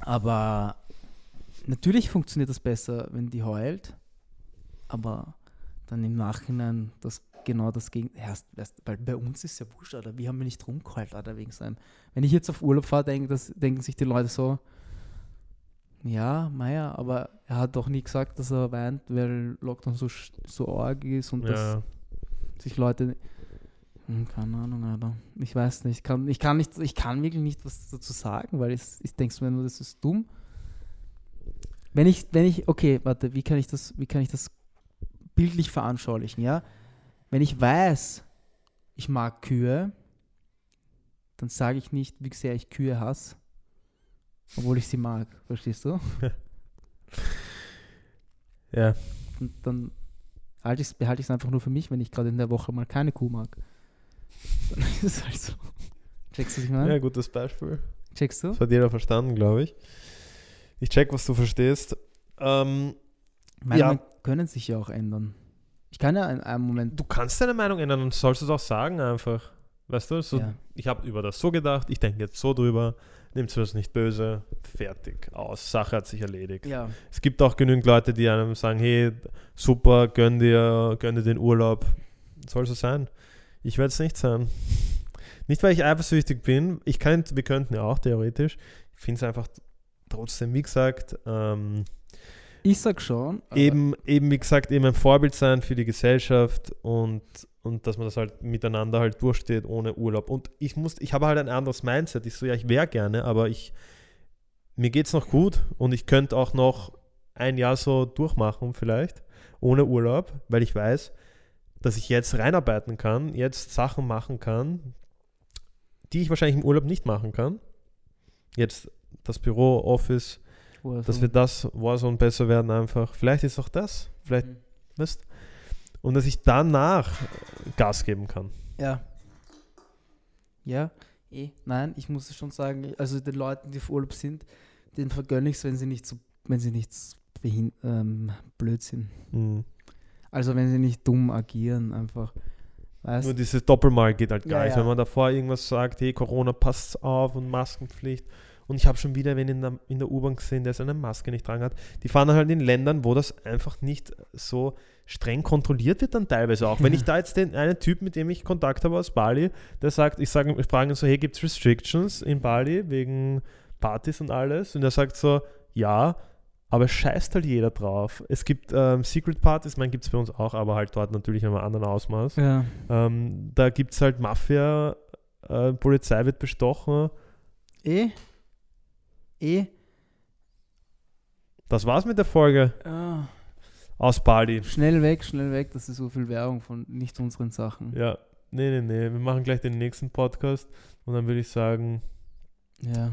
Aber natürlich funktioniert das besser, wenn die heult. Aber dann im Nachhinein das genau das Gegenteil. Weil bei uns ist ja wurscht, Alter. Wir haben ja nicht rumgeheult, Alter, wegen seinem. Wenn ich jetzt auf Urlaub fahre, denk, das, denken sich die Leute so, ja, Meier, aber er hat doch nie gesagt, dass er weint, weil Lockdown so, so arg ist und dass ja. sich Leute. Hm, keine Ahnung, Alter. Ich weiß nicht. Ich kann, ich kann, nicht, ich kann wirklich nicht was dazu sagen, weil ich, ich denke mir nur, das ist dumm. Wenn ich, wenn ich, okay, warte, wie kann ich das, wie kann ich das bildlich veranschaulichen, ja? Wenn ich weiß, ich mag Kühe, dann sage ich nicht, wie sehr ich Kühe hasse, obwohl ich sie mag. Verstehst du? Ja. Und dann halte ich's, behalte ich es einfach nur für mich, wenn ich gerade in der Woche mal keine Kuh mag. Dann ist es halt so. Checkst du, was ich meine? ja, gutes Beispiel. Checkst du? Das hat jeder verstanden, glaube ich. Ich check, was du verstehst. Ähm, Meinungen können sich ja auch ändern. Ich kann ja in einem Moment. du kannst deine Meinung ändern und sollst es auch sagen einfach. Weißt du, so, Ja. ich habe über das so gedacht, ich denke jetzt so drüber, nimmst du das nicht böse, fertig, aus, Sache hat sich erledigt. Ja, Es gibt auch genügend Leute, die einem sagen, hey, super, gönn dir, gönn dir den Urlaub. Soll so sein. Ich werde es nicht sein. Nicht, weil ich eifersüchtig bin. Ich kann, wir könnten ja auch theoretisch. Ich finde es einfach trotzdem, wie gesagt, ähm, ich sag schon. eben, eben, wie gesagt, eben ein Vorbild sein für die Gesellschaft und, und dass man das halt miteinander halt durchsteht ohne Urlaub. Und ich muss, ich habe halt ein anderes Mindset. Ich so, ja, ich wäre gerne, aber ich, mir geht es noch gut und ich könnte auch noch ein Jahr so durchmachen vielleicht, ohne Urlaub, weil ich weiß, dass ich jetzt reinarbeiten kann, jetzt Sachen machen kann, die ich wahrscheinlich im Urlaub nicht machen kann. Jetzt das Büro, Office, Er dass wir das Warzone besser werden einfach. Vielleicht ist auch das, vielleicht, Mhm. weißt Und dass ich danach Gas geben kann. Ja. Ja, eh. Nein, ich muss schon sagen, also den Leuten, die auf Urlaub sind, den vergönne ich es, wenn sie nicht so, wenn sie nicht so behin ähm, blöd sind. Mhm. Also wenn sie nicht dumm agieren, einfach. Weißt Nur dieses Doppelmal geht halt Ja, gar nicht. ja. Wenn man davor irgendwas sagt, hey, Corona passt auf und Maskenpflicht. Und ich habe schon wieder wen in der, in der U-Bahn gesehen, der seine Maske nicht dran hat. Die fahren halt in Ländern, wo das einfach nicht so streng kontrolliert wird dann teilweise auch. Wenn ich da jetzt den einen Typ, mit dem ich Kontakt habe aus Bali, der sagt, ich sage, ich frage ihn so, hey, gibt es Restrictions in Bali wegen Partys und alles? Und er sagt so, ja, aber scheißt halt jeder drauf. Es gibt ähm, Secret Partys, man gibt es bei uns auch, aber halt dort natürlich in einem anderen Ausmaß. Ja. Ähm, da gibt es halt Mafia, äh, Polizei wird bestochen. Eh? Eh? Das war's mit der Folge Ah. aus Bali. Schnell weg, schnell weg, das ist so viel Werbung von nicht unseren Sachen. Ja, nee, nee, nee. Wir machen gleich den nächsten Podcast und dann würde ich sagen. Ja.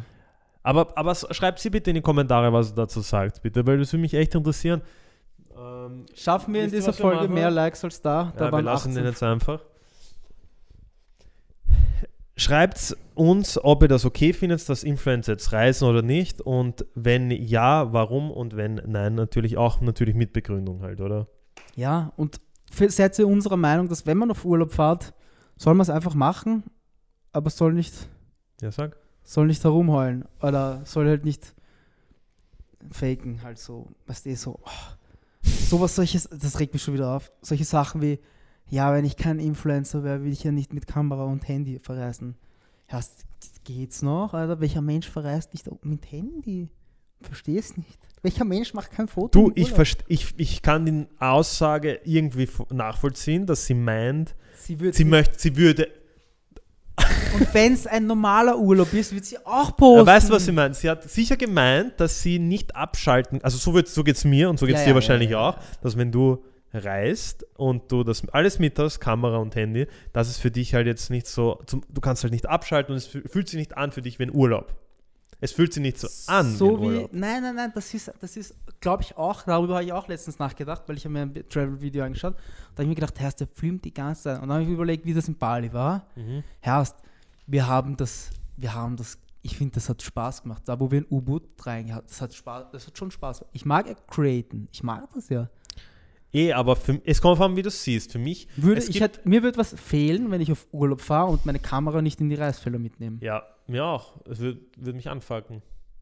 Aber, aber schreibt sie bitte in die Kommentare, was ihr dazu sagt, bitte, weil das würde mich echt interessieren. Ähm, Schaffen wir in dieser wir Folge mehr Likes als da? Da ja, wir waren lassen 18. den jetzt einfach. Schreibt uns, ob ihr das okay findet, dass Influencer jetzt reisen oder nicht. Und wenn ja, warum? Und wenn nein, natürlich auch natürlich mit Begründung halt, oder? Ja, und für, seid ihr unserer Meinung, dass wenn man auf Urlaub fährt, soll man es einfach machen, aber soll nicht, Ja, sag. soll nicht herumheulen oder soll halt nicht faken, halt so, weißt du, so, oh, sowas, solches, das regt mich schon wieder auf. Solche Sachen wie, ja, wenn ich kein Influencer wäre, will ich ja nicht mit Kamera und Handy verreisen. Ja, geht's noch, Alter? Welcher Mensch verreist nicht mit Handy? Versteh's nicht. Welcher Mensch macht kein Foto? Du, ich, ich, ich kann die Aussage irgendwie nachvollziehen, dass sie meint, Sie, wird sie möchte, sie würde. Und wenn es ein normaler Urlaub ist, wird sie auch posten. Weißt du, was sie meint? Sie hat sicher gemeint, dass sie nicht abschalten, also so, wird, so geht es mir und so geht es Ja, dir ja, wahrscheinlich ja, ja. auch, dass wenn du reist und du das alles mit hast, Kamera und Handy, dass es für dich halt jetzt nicht so, zum, du kannst halt nicht abschalten und es fü- fühlt sich nicht an für dich wie ein Urlaub. Es fühlt sich nicht so an So wie Urlaub. nein, nein, nein, das ist, das ist, glaube ich auch, darüber habe ich auch letztens nachgedacht, weil ich habe mir ein Travel-Video angeschaut. Da habe ich mir gedacht, Herrst, der filmt die ganze Zeit. Und dann habe ich mir überlegt, wie das in Bali war. Mhm. Herrst, wir haben das, wir haben das ich finde, das hat Spaß gemacht. Da, wo wir ein U-Boot reingehabt das hat Spaß, das hat schon Spaß gemacht. Ich mag ja createn. Ich mag das ja. Eh, aber für, es kommt vor allem, wie du siehst. Für mich, Würde, es ich hätte, mir würde was fehlen, wenn ich auf Urlaub fahre und meine Kamera nicht in die Reisfelder mitnehme. ja, mir auch. Es wird, wird mich anfucken.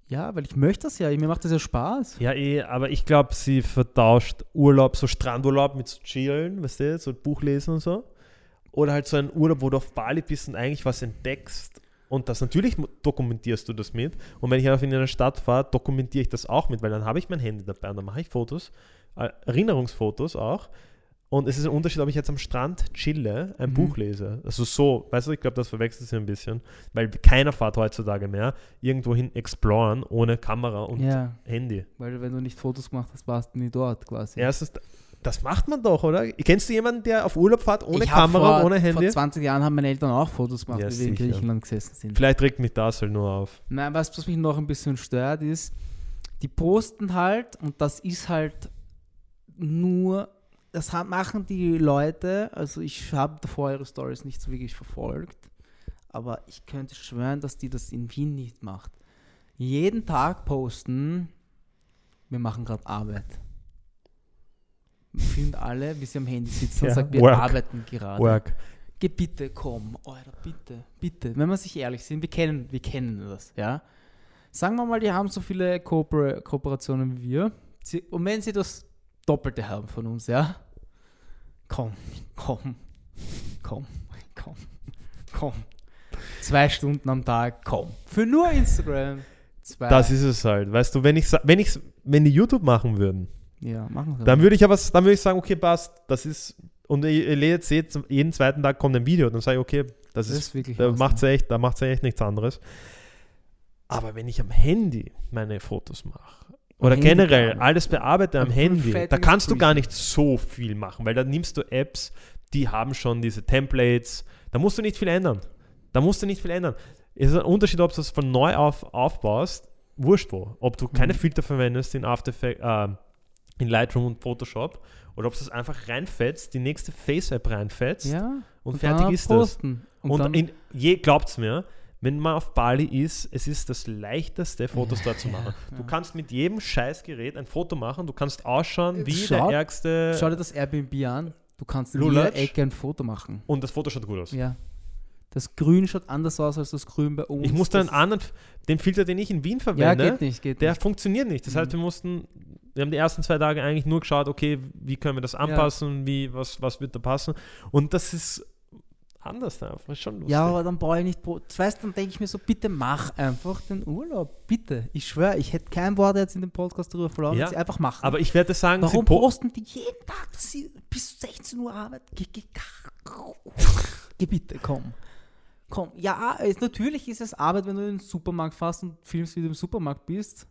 Ja, weil ich möchte das ja. Mir macht das ja Spaß. Ja, eh, aber ich glaube, sie vertauscht Urlaub, so Strandurlaub mit so Chillen, weißt du, so Buch lesen und so. Oder halt so ein Urlaub, wo du auf Bali bist und eigentlich was entdeckst. Und das natürlich dokumentierst du das mit. Und wenn ich auf in eine Stadt fahre, dokumentiere ich das auch mit, weil dann habe ich mein Handy dabei und dann mache ich Fotos, äh, Erinnerungsfotos auch. Und es ist ein Unterschied, ob ich jetzt am Strand chille, ein Mhm. Buch lese. Also so, weißt du, ich glaube, das verwechselt sich ein bisschen, weil keiner fährt heutzutage mehr irgendwohin exploren ohne Kamera und Ja, Handy. weil wenn du nicht Fotos gemacht hast, warst du nie dort quasi. Erstens, das macht man doch, oder? Kennst du jemanden, der auf Urlaub fährt ohne Ich Kamera, vor, ohne Handy? Vor 20 Jahren haben meine Eltern auch Fotos gemacht, Ja, wie wir in. Griechenland gesessen sind. Vielleicht regt mich das halt nur auf. Nein, was, was mich noch ein bisschen stört, ist, die posten halt, und das ist halt nur, das machen die Leute, also ich habe davor ihre Stories nicht so wirklich verfolgt, aber ich könnte schwören, dass die das in Wien nicht macht. Jeden Tag posten, wir machen gerade Arbeit. Filmt alle, wie sie am Handy sitzen Ja, und sagt, wir work. arbeiten gerade. Work. Geh bitte, komm, Alter, bitte, bitte. Wenn wir sich ehrlich sind, wir kennen, wir kennen das, ja. Sagen wir mal, die haben so viele Kooper Kooperationen wie wir. Sie, und wenn sie das Doppelte haben von uns, ja. Komm, komm, komm, komm, komm. Zwei Stunden am Tag, komm. Für nur Instagram. Zwei. Das ist es halt. Weißt du, wenn ich wenn ich wenn die YouTube machen würden, ja, machen wir dann würde ich aber dann würde ich sagen, okay, passt, das ist und ihr, ihr seht, jeden zweiten Tag kommt ein Video, dann sage ich, okay, das, Das ist, ist wirklich da macht echt, da macht echt nichts anderes. Aber wenn ich am Handy meine Fotos mache oder Handy generell nicht. alles bearbeite am Handy, da kannst du gar nicht so viel machen, weil da nimmst du Apps, die haben schon diese Templates, da musst du nicht viel ändern. Da musst du nicht viel ändern. Es ist ein Unterschied, ob du es von neu auf aufbaust, wurscht wo. Ob du keine Mhm. Filter verwendest in After Effects, äh, in Lightroom und Photoshop oder ob du es einfach reinfetzt, die nächste Face-App reinfetzt Ja, und, dann fertig ist das. posten. Und, Und, dann, in, je glaubt's mir, wenn man auf Bali ist, es ist das leichteste, Fotos dort zu machen. Du ja. kannst mit jedem Scheißgerät ein Foto machen, du kannst ausschauen wie Schau- der ärgste schau dir das Airbnb an. Du kannst in jeder Ecke ein Foto machen. und das Foto schaut gut aus. Ja. Das Grün schaut anders aus als das Grün bei uns. Ich musste einen Das- anderen, den Filter, den ich in Wien Ja, verwende, geht nicht, geht der nicht. funktioniert nicht. Das heißt, Mhm. wir mussten, wir haben die ersten zwei Tage eigentlich nur geschaut, okay, wie können wir das anpassen, wie, was, was wird da passen. Und das ist anders einfach, ist schon lustig. Ja, aber dann brauche ich nicht. Weißt dann denke ich mir so, bitte mach einfach den Urlaub. Bitte. Ich schwöre, ich hätte kein Wort jetzt in dem Podcast darüber verloren, Ja, einfach machen. aber ich werde sagen, Warum posten die jeden Tag, dass sie bis 16 Uhr arbeiten? Geh bitte, komm. Komm. Ja, es, natürlich ist es Arbeit, wenn du in den Supermarkt fährst und filmst, wie du im Supermarkt bist.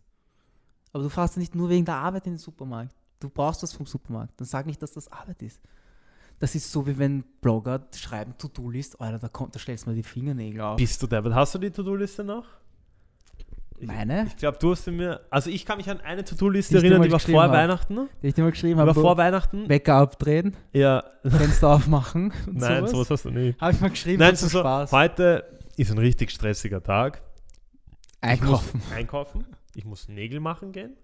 Aber du fährst nicht nur wegen der Arbeit in den Supermarkt. Du brauchst was vom Supermarkt. Dann sag nicht, dass das Arbeit ist. Das ist so, wie wenn Blogger schreiben To-Do-List, Alter, da, kommt, da stellst du mal die Fingernägel auf. Bist du David? Hast du die To-Do-Liste noch? Ich- Meine? Ich glaube, du hast sie mir. Also ich kann mich an eine To-Do-Liste erinnern, die war vor hab. Weihnachten. Die ich dir mal geschrieben Die war habe, vor Weihnachten. Wecker abdrehen, Ja. Fenster aufmachen Nein, sowas. sowas hast du nicht. Habe ich mal geschrieben, Nein, so, so Spaß. heute ist ein richtig stressiger Tag. Einkaufen. Einkaufen. Ich muss Nägel machen gehen.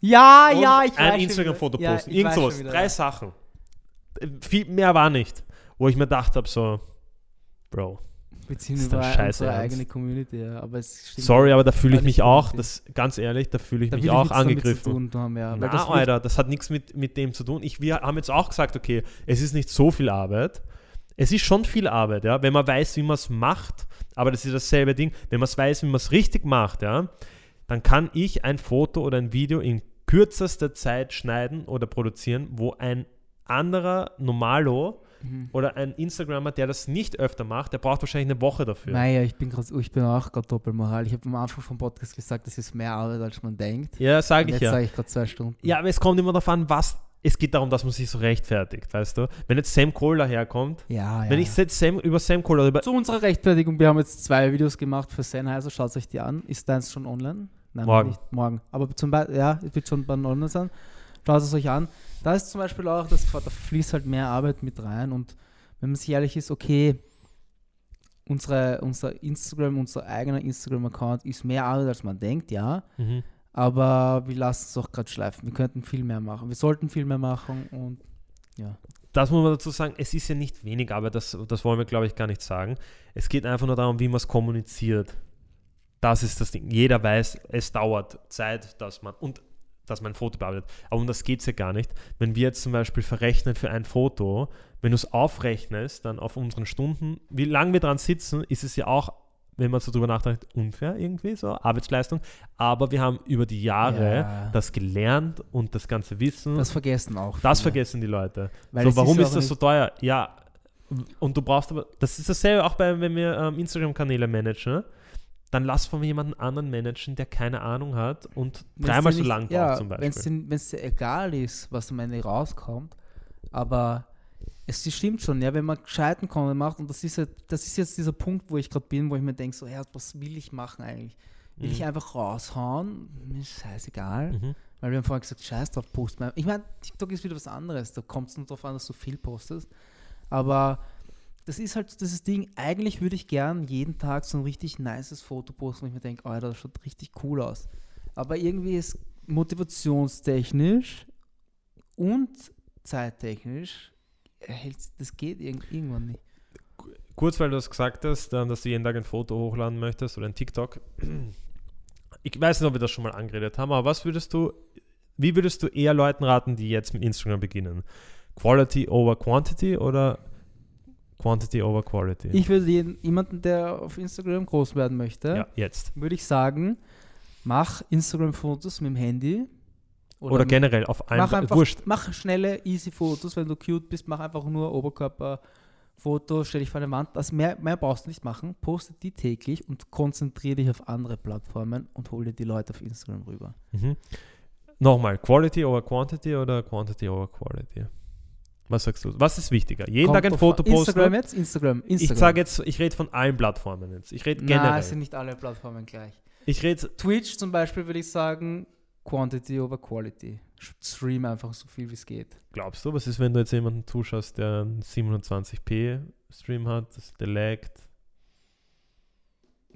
Ja, ja, ich weiß ein Instagram-Foto. Ja, posten. ich Irgend sowas. wieder. Drei Sachen. Äh, Viel mehr war nicht. Wo ich mir gedacht habe, so, Bro, ziehen Ist über dein Scheiß unsere eigene Community, ja. aber sorry, aber da fühle ich mich ich auch, das, ganz ehrlich, da fühle ich da mich auch angegriffen. Haben, ja. Na, das Alter, das hat nichts mit, mit dem zu tun. Ich, wir haben jetzt auch gesagt, okay, es ist nicht so viel Arbeit. Es ist schon viel Arbeit, ja, wenn man weiß, wie man es macht, aber das ist dasselbe Ding. Wenn man es weiß, wie man es richtig macht, ja, dann kann ich ein Foto oder ein Video in kürzester Zeit schneiden oder produzieren, wo ein anderer Normalo Mhm. oder ein Instagrammer, der das nicht öfter macht, der braucht wahrscheinlich eine Woche dafür. Naja, ich bin, grad, ich bin auch gerade Doppelmoral. Ich habe am Anfang vom Podcast gesagt, das ist mehr Arbeit, als man denkt. Ja, sage ich jetzt ja. sage ich gerade zwei Stunden. Ja, aber es kommt immer darauf an, was. Es geht darum, dass man sich so rechtfertigt, weißt du? Wenn jetzt Sam Kohler herkommt, ja. ja. wenn ich jetzt Sam, über Sam Kohler über. Zu unserer Rechtfertigung, wir haben jetzt zwei Videos gemacht für Sennheiser, schaut euch die an. Ist deins schon online? Nein, Morgen. Nicht. Morgen. Aber zum Beispiel, ja, es wird schon bald online sein. Schaut es euch an. Da ist zum Beispiel auch, das, da fließt halt mehr Arbeit mit rein und wenn man sich ehrlich ist, okay, unsere, unser Instagram, unser eigener Instagram-Account ist mehr Arbeit, als man denkt, ja. Mhm. Aber wir lassen es auch gerade schleifen. Wir könnten viel mehr machen. Wir sollten viel mehr machen und ja. Das muss man dazu sagen, es ist ja nicht wenig Arbeit, das, das wollen wir, glaube ich, gar nicht sagen. Es geht einfach nur darum, wie man es kommuniziert. Das ist das Ding. Jeder weiß, es dauert Zeit, dass man und dass man ein Foto bearbeitet. Aber um das geht es ja gar nicht. Wenn wir jetzt zum Beispiel verrechnen für ein Foto, wenn du es aufrechnest, dann auf unseren Stunden, wie lange wir dran sitzen, ist es ja auch, wenn man so drüber nachdenkt, unfair irgendwie, so Arbeitsleistung. Aber wir haben über die Jahre Ja. das gelernt und das ganze Wissen. Das vergessen auch. Das viele. vergessen die Leute. Weil so, warum ist das so teuer? Ja, und du brauchst aber, das ist dasselbe auch bei, wenn wir ähm, Instagram-Kanäle managen, dann lass von jemandem anderen managen, der keine Ahnung hat und dreimal so lang braucht ja, zum Wenn Beispiel. es dir egal ist, was am Ende rauskommt, aber es stimmt schon, ja, wenn man gescheiten Content macht und das ist, ja, das ist jetzt dieser Punkt, wo ich gerade bin, wo ich mir denke, so, ja, was will ich machen eigentlich? Will ich Mhm. einfach raushauen? Mir ist scheißegal. Mhm. Weil wir haben vorhin gesagt, scheiß drauf, post mal. Ich meine, TikTok ist wieder was anderes. Da kommt es nur darauf an, dass du viel postest. Aber das ist halt dieses Ding. Eigentlich würde ich gern jeden Tag so ein richtig nices Foto posten, wo ich mir denke, Alter, das schaut richtig cool aus. Aber irgendwie ist motivationstechnisch und zeittechnisch, das geht irg irgendwann nicht. Kurz, weil du das gesagt hast, dass du jeden Tag ein Foto hochladen möchtest oder ein TikTok. Ich weiß nicht, ob wir das schon mal angeredet haben, aber was würdest du, wie würdest du eher Leuten raten, die jetzt mit Instagram beginnen? Quality over Quantity oder Quantity over Quality? Ich würde jeden, jemanden, der auf Instagram groß werden möchte, ja, jetzt. würde ich sagen, mach Instagram-Fotos mit dem Handy. Oder, mit- generell auf mach einem einfach, Wurscht. mach schnelle, easy Fotos. Wenn du cute bist, mach einfach nur Oberkörperfoto, stell dich vor eine Wand. Das mehr, mehr brauchst du nicht machen. Poste die täglich und konzentriere dich auf andere Plattformen und hol dir die Leute auf Instagram rüber. Mhm. Nochmal, Quality over Quantity oder Quantity over Quality? Was sagst du? Was ist wichtiger? Jeden Kommt Tag ein Foto an. Instagram posten? jetzt? Instagram. Instagram. Ich sage jetzt, ich rede von allen Plattformen jetzt. Ich rede Nein, es generell. sind nicht alle Plattformen gleich. Ich rede, Twitch zum Beispiel würde ich sagen, Quantity over Quality. Stream einfach so viel wie es geht. glaubst du, was ist, wenn du jetzt jemanden zuschaust, der einen 720p Stream hat, das, der laggt?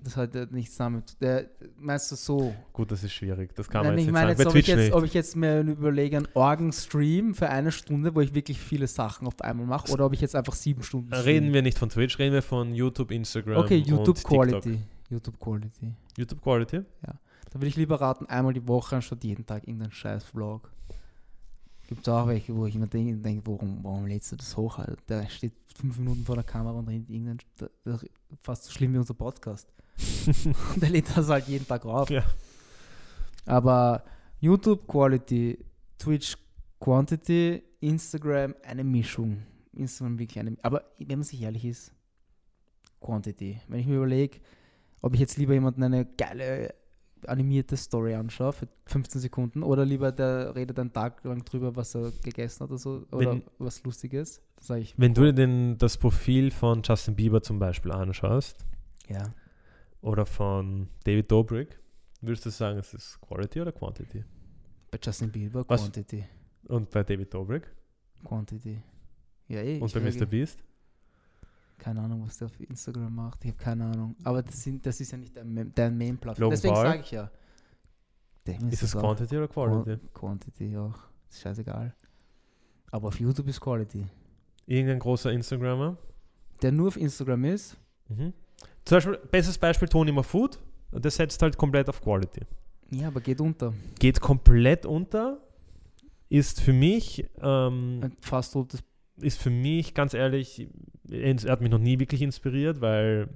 Das hat ja nichts damit. Der, meinst du so? Gut, das ist schwierig. Das kann Nein, man ich jetzt meine nicht jetzt, sagen. Bei ob ich jetzt, ob ich jetzt mir überlege, einen Orgen-Stream für eine Stunde, wo ich wirklich viele Sachen auf einmal mache, oder ob ich jetzt einfach sieben Stunden Reden wir nicht von Twitch, reden wir von YouTube, Instagram Okay, YouTube TikTok. Quality. YouTube Quality. YouTube Quality? Da würde ich lieber raten, einmal die Woche anstatt jeden Tag irgendeinen scheiß Vlog. Gibt es auch welche, wo ich mir denke, denk, warum, warum lädst du das hoch? Alter? Der steht fünf Minuten vor der Kamera und redet der- fast so schlimm wie unser Podcast. und der lädt das halt jeden Tag rauf. Ja. Aber YouTube Quality, Twitch Quantity, Instagram eine Mischung. Instagram wirklich eine. Aber wenn man sich ehrlich ist, Quantity. Wenn ich mir überlege, ob ich jetzt lieber jemanden eine geile animierte Story anschaue für 15 Sekunden oder lieber der redet einen Tag lang drüber, was er gegessen hat oder so oder Wenn- was Lustiges, sage ich, Wenn du dir den, das Profil von Justin Bieber zum Beispiel anschaust ja, oder von David Dobrik, würdest du sagen, es ist Quality oder Quantity? bei Justin Bieber Was? Quantity. Und bei David Dobrik? Quantity. Ja, eh. Und bei Mr. Beast? Keine Ahnung, was der auf Instagram macht. Ich habe keine Ahnung. Aber das, sind, das ist ja nicht dein, dein Main-Plattform. Deswegen sage ich ja. Dem Ist es auch Quantity oder Quality? Qua- Quantity auch. Ist scheißegal. Aber auf YouTube ist Quality. Irgendein großer Instagrammer? Der nur auf Instagram ist, Mhm. Zum Beispiel, bestes Beispiel Tony Mafood, der setzt halt komplett auf Quality. ja, aber geht unter. Geht komplett unter, ist für mich, ähm, Ein fast totes. ist für mich, ganz ehrlich, er hat mich noch nie wirklich inspiriert, weil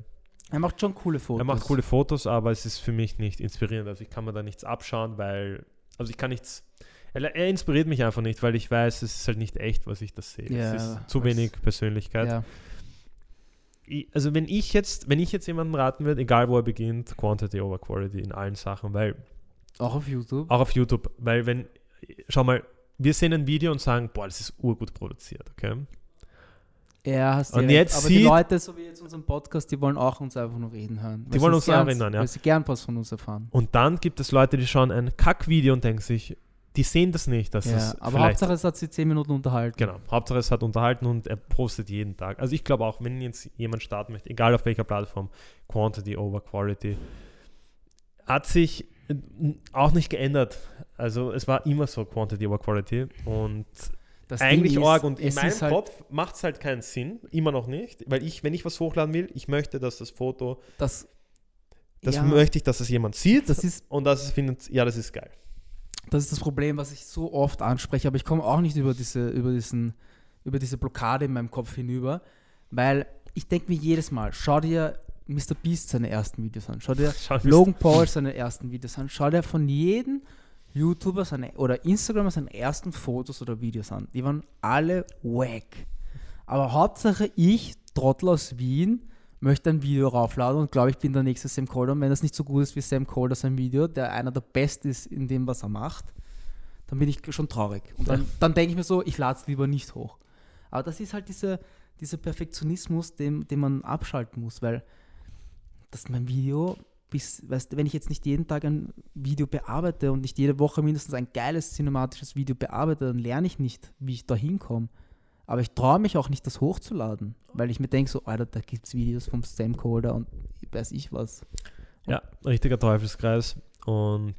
Er macht schon coole Fotos. er macht coole Fotos, aber es ist für mich nicht inspirierend. Also ich kann mir da nichts abschauen, weil, also ich kann nichts, er, er inspiriert mich einfach nicht, weil ich weiß, es ist halt nicht echt, was ich das sehe. Ja, es ist zu wenig Persönlichkeit. Ja. Ich- also wenn ich jetzt, wenn ich jetzt jemanden raten würde, egal wo er beginnt, Quantity over Quality in allen Sachen, weil Auch auf YouTube. auch auf YouTube, weil wenn, schau mal, wir sehen ein Video und sagen, boah, das ist urgut produziert, okay? Ja, hast Und jetzt Aber die Leute, so wie jetzt unseren Podcast, die wollen auch uns einfach nur reden hören. Die wollen uns gern, hören, ja. Weil sie gern was von uns erfahren. Und dann gibt es Leute, die schauen ein Kackvideo und denken sich, die sehen das nicht. Dass Ja, es aber Hauptsache, es hat sie 10 Minuten unterhalten. Genau, Hauptsache es hat unterhalten und er postet jeden Tag. Also ich glaube auch, wenn jetzt jemand starten möchte, egal auf welcher Plattform, Quantity over Quality, hat sich äh, auch nicht geändert. Also es war immer so Quantity over Quality und Das eigentlich ist, arg und in meinem halt, Kopf macht es halt keinen Sinn, immer noch nicht, weil ich, wenn ich was hochladen will, ich möchte, dass das Foto, Das, das ja, möchte ich, dass es jemand sieht das ist und das findet, ja, das ist geil. Das ist das Problem, was ich so oft anspreche, aber ich komme auch nicht über diese, über, diesen, über diese Blockade in meinem Kopf hinüber, weil ich denke mir jedes Mal, schau dir Mr. Beast seine ersten Videos an, schau dir Schau, Logan Paul seine ersten Videos an, schau dir von jedem YouTuber seine, oder Instagramer seine ersten Fotos oder Videos an. Die waren alle wack. Aber Hauptsache ich, Trottel aus Wien, möchte ein Video raufladen und glaube, ich bin der nächste Sam Calder. Und wenn das nicht so gut ist wie Sam Calder sein Video, der einer der Besten ist in dem, was er macht, dann bin ich schon traurig. Und dann, dann denke ich mir so, ich lade es lieber nicht hoch. Aber das ist halt diese, dieser Perfektionismus, den, den man abschalten muss, weil das mein Video, bis, weißt, wenn ich jetzt nicht jeden Tag ein Video bearbeite und nicht jede Woche mindestens ein geiles cinematisches Video bearbeite, dann lerne ich nicht, wie ich da hinkomme. Aber ich traue mich auch nicht, das hochzuladen, weil ich mir denke, so, Alter, da gibt es Videos vom Stamcoder und weiß ich was. Ja, richtiger Teufelskreis. Und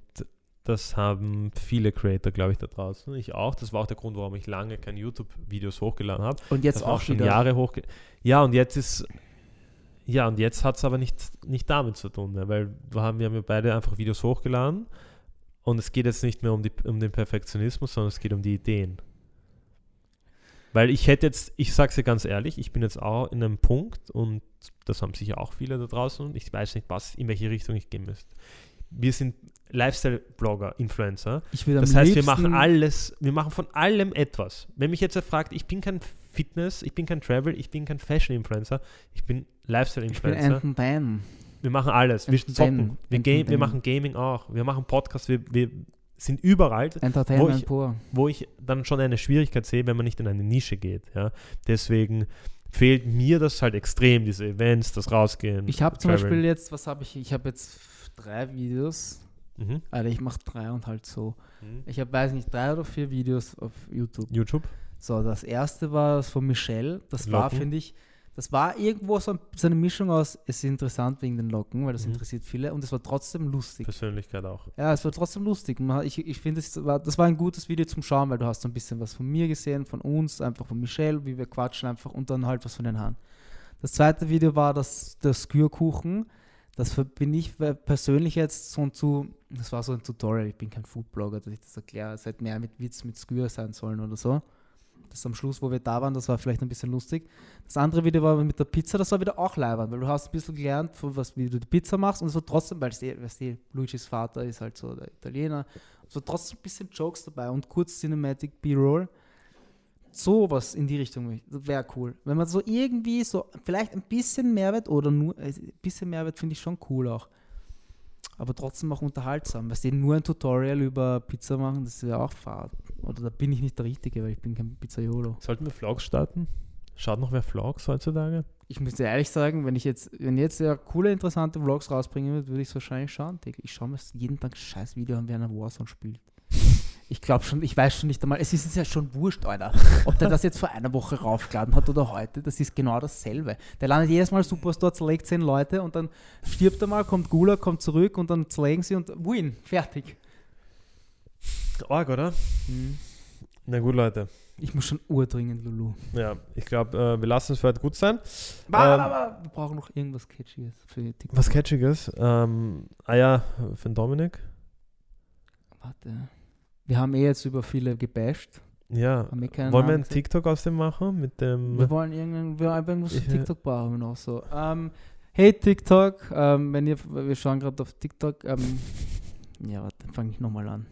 das haben viele Creator, glaube ich, da draußen. Ich auch. Das war auch der Grund, warum ich lange keine YouTube-Videos hochgeladen habe. Und jetzt das auch schon wieder. Jahre hochge... Ja, und jetzt ist... Ja, und jetzt hat es aber nicht, nicht damit zu tun, mehr, weil wir haben, wir haben ja beide einfach Videos hochgeladen und es geht jetzt nicht mehr um, die, um den Perfektionismus, sondern es geht um die Ideen. Weil ich hätte jetzt, ich sage es dir ganz ehrlich, ich bin jetzt auch in einem Punkt und das haben sicher auch viele da draußen und ich weiß nicht, was, in welche Richtung ich gehen müsste. Wir sind Lifestyle-Blogger, Influencer. Das heißt, wir machen alles, wir machen von allem etwas. Wenn mich jetzt wer fragt, ich bin kein Fitness, ich bin kein Travel, ich bin kein Fashion-Influencer, ich bin Ich bin Lifestyle-Influencer. Anton Dan. Wir machen alles. Wir zocken, wir, game, wir machen Gaming auch, wir machen Podcasts, wir, wir sind überall, Entertainment ich- pur. wo ich dann schon eine Schwierigkeit sehe, wenn man nicht in eine Nische geht. Ja? Deswegen fehlt mir das halt extrem, diese Events, das Rausgehen. Ich habe zum. Beispiel jetzt, was habe ich? Ich habe jetzt drei Videos. Mhm. Alter, ich mache drei und halt so. Mhm. Ich habe, weiß nicht, drei oder vier Videos auf YouTube. YouTube. So, das erste war das von Michelle. Das war, Locken. finde ich, das war irgendwo so, ein- eine Mischung aus, es ist interessant wegen den Locken, weil das Mhm. interessiert viele und es war trotzdem lustig. Persönlichkeit auch. Ja, es war trotzdem lustig. Man Ich, ich finde, es war, das war ein gutes Video zum Schauen, weil du hast so ein bisschen was von mir gesehen, von uns, einfach von Michelle, wie wir quatschen einfach und dann halt was von den Haaren. Das zweite Video war das, der Skürkuchen. Das bin ich pe- persönlich jetzt so zu, das war so ein Tutorial, ich bin kein Foodblogger, dass ich das erkläre, es hätte mehr mit Witz, mit Skür sein sollen oder so. Das am Schluss, wo wir da waren, das war vielleicht ein bisschen lustig. Das andere Video war mit der Pizza, das war wieder auch leibend, weil du hast ein bisschen gelernt, was, wie du die Pizza machst und war trotzdem, weil es eh- du, Luigis Vater ist halt so der Italiener, war trotzdem ein bisschen Jokes dabei und kurz Cinematic B-Roll. Sowas in die Richtung wäre cool. Wenn man so irgendwie so, vielleicht ein bisschen Mehrwert oder nur, äh, ein bisschen Mehrwert finde ich schon cool auch. Aber trotzdem auch unterhaltsam. Weißt du, nur ein Tutorial über Pizza machen, das ist ja auch Fahrt. Oder da bin ich nicht der Richtige, weil ich bin kein Pizzaiolo. Sollten wir Vlogs starten? Schaut noch wer Vlogs heutzutage? Ich muss dir ehrlich sagen, wenn ich jetzt, wenn jetzt ja coole, interessante Vlogs rausbringen würde, würde ich es wahrscheinlich schauen. Ich schaue mir jeden Tag ein scheiß Video an, wer eine Warzone spielt. Ich glaube schon, ich weiß schon nicht einmal, es ist ja schon wurscht, Alter. Ob der das jetzt vor einer Woche raufgeladen hat oder heute, das ist genau dasselbe. Der landet jedes Mal Superstore, zerlegt zehn Leute und dann stirbt er mal, kommt Gula, kommt zurück und dann zerlegen sie und win, fertig. Org, oder? Na gut, Leute. Ich muss schon urdringend, Lulu. Ja, ich glaube, äh, wir lassen es für heute gut sein. Ba, Ähm, ba. Wir brauchen noch irgendwas Catchiges für TikTok. Was Catchiges? Ähm, ah ja, für den Dominik. Warte. Wir haben eh jetzt über viele gebasht. Ja. Wir Wollen wir Namen einen gesagt? TikTok aus dem machen? Mit dem. Wir wollen irgendein, wir irgendwas Ich, TikTok brauchen wir noch so. Ähm, hey TikTok, ähm, wenn ihr, wir schauen gerade auf TikTok. Ähm, ja, warte, fange ich nochmal an.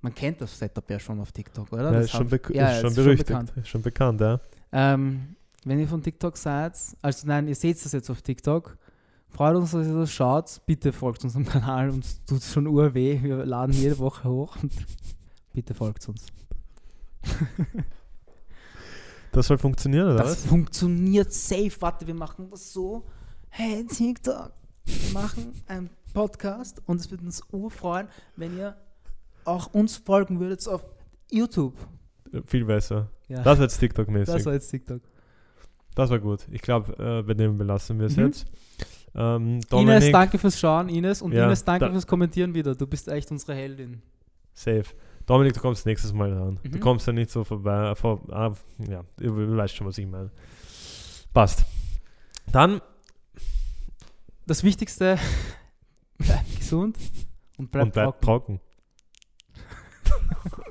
Man kennt das Setup ja schon auf TikTok, oder? ja, ist schon, ja, ist schon berüchtigt. bekannt. ist schon bekannt, ja. Ähm, wenn ihr von TikTok seid, also nein, ihr seht das jetzt auf TikTok, freut uns, dass ihr das schaut. Bitte folgt uns am Kanal, uns tut schon urweh. Wir laden jede Woche hoch und bitte folgt uns. Das soll funktionieren, oder Das was? funktioniert safe. Warte, wir machen das so. Hey, TikTok. Wir machen einen Podcast und es wird uns urfreuen, wenn ihr auch uns folgen würdet auf YouTube. Viel besser. Ja, Das war jetzt TikTok-mäßig. das war jetzt TikTok. Das war gut. Ich glaube, äh, bei dem belassen wir es Mhm. jetzt. Ähm, Ines, danke fürs Schauen, Ines. Und Ja, Ines, danke da- fürs Kommentieren wieder. Du bist echt unsere Heldin. safe. Dominik, du kommst nächstes Mal ran. Du Mhm. kommst ja nicht so vorbei. Vor, ah, ja, du weißt schon, was ich meine. Passt. Dann, Das Wichtigste, bleib gesund und bleib und bleib trocken. trocken.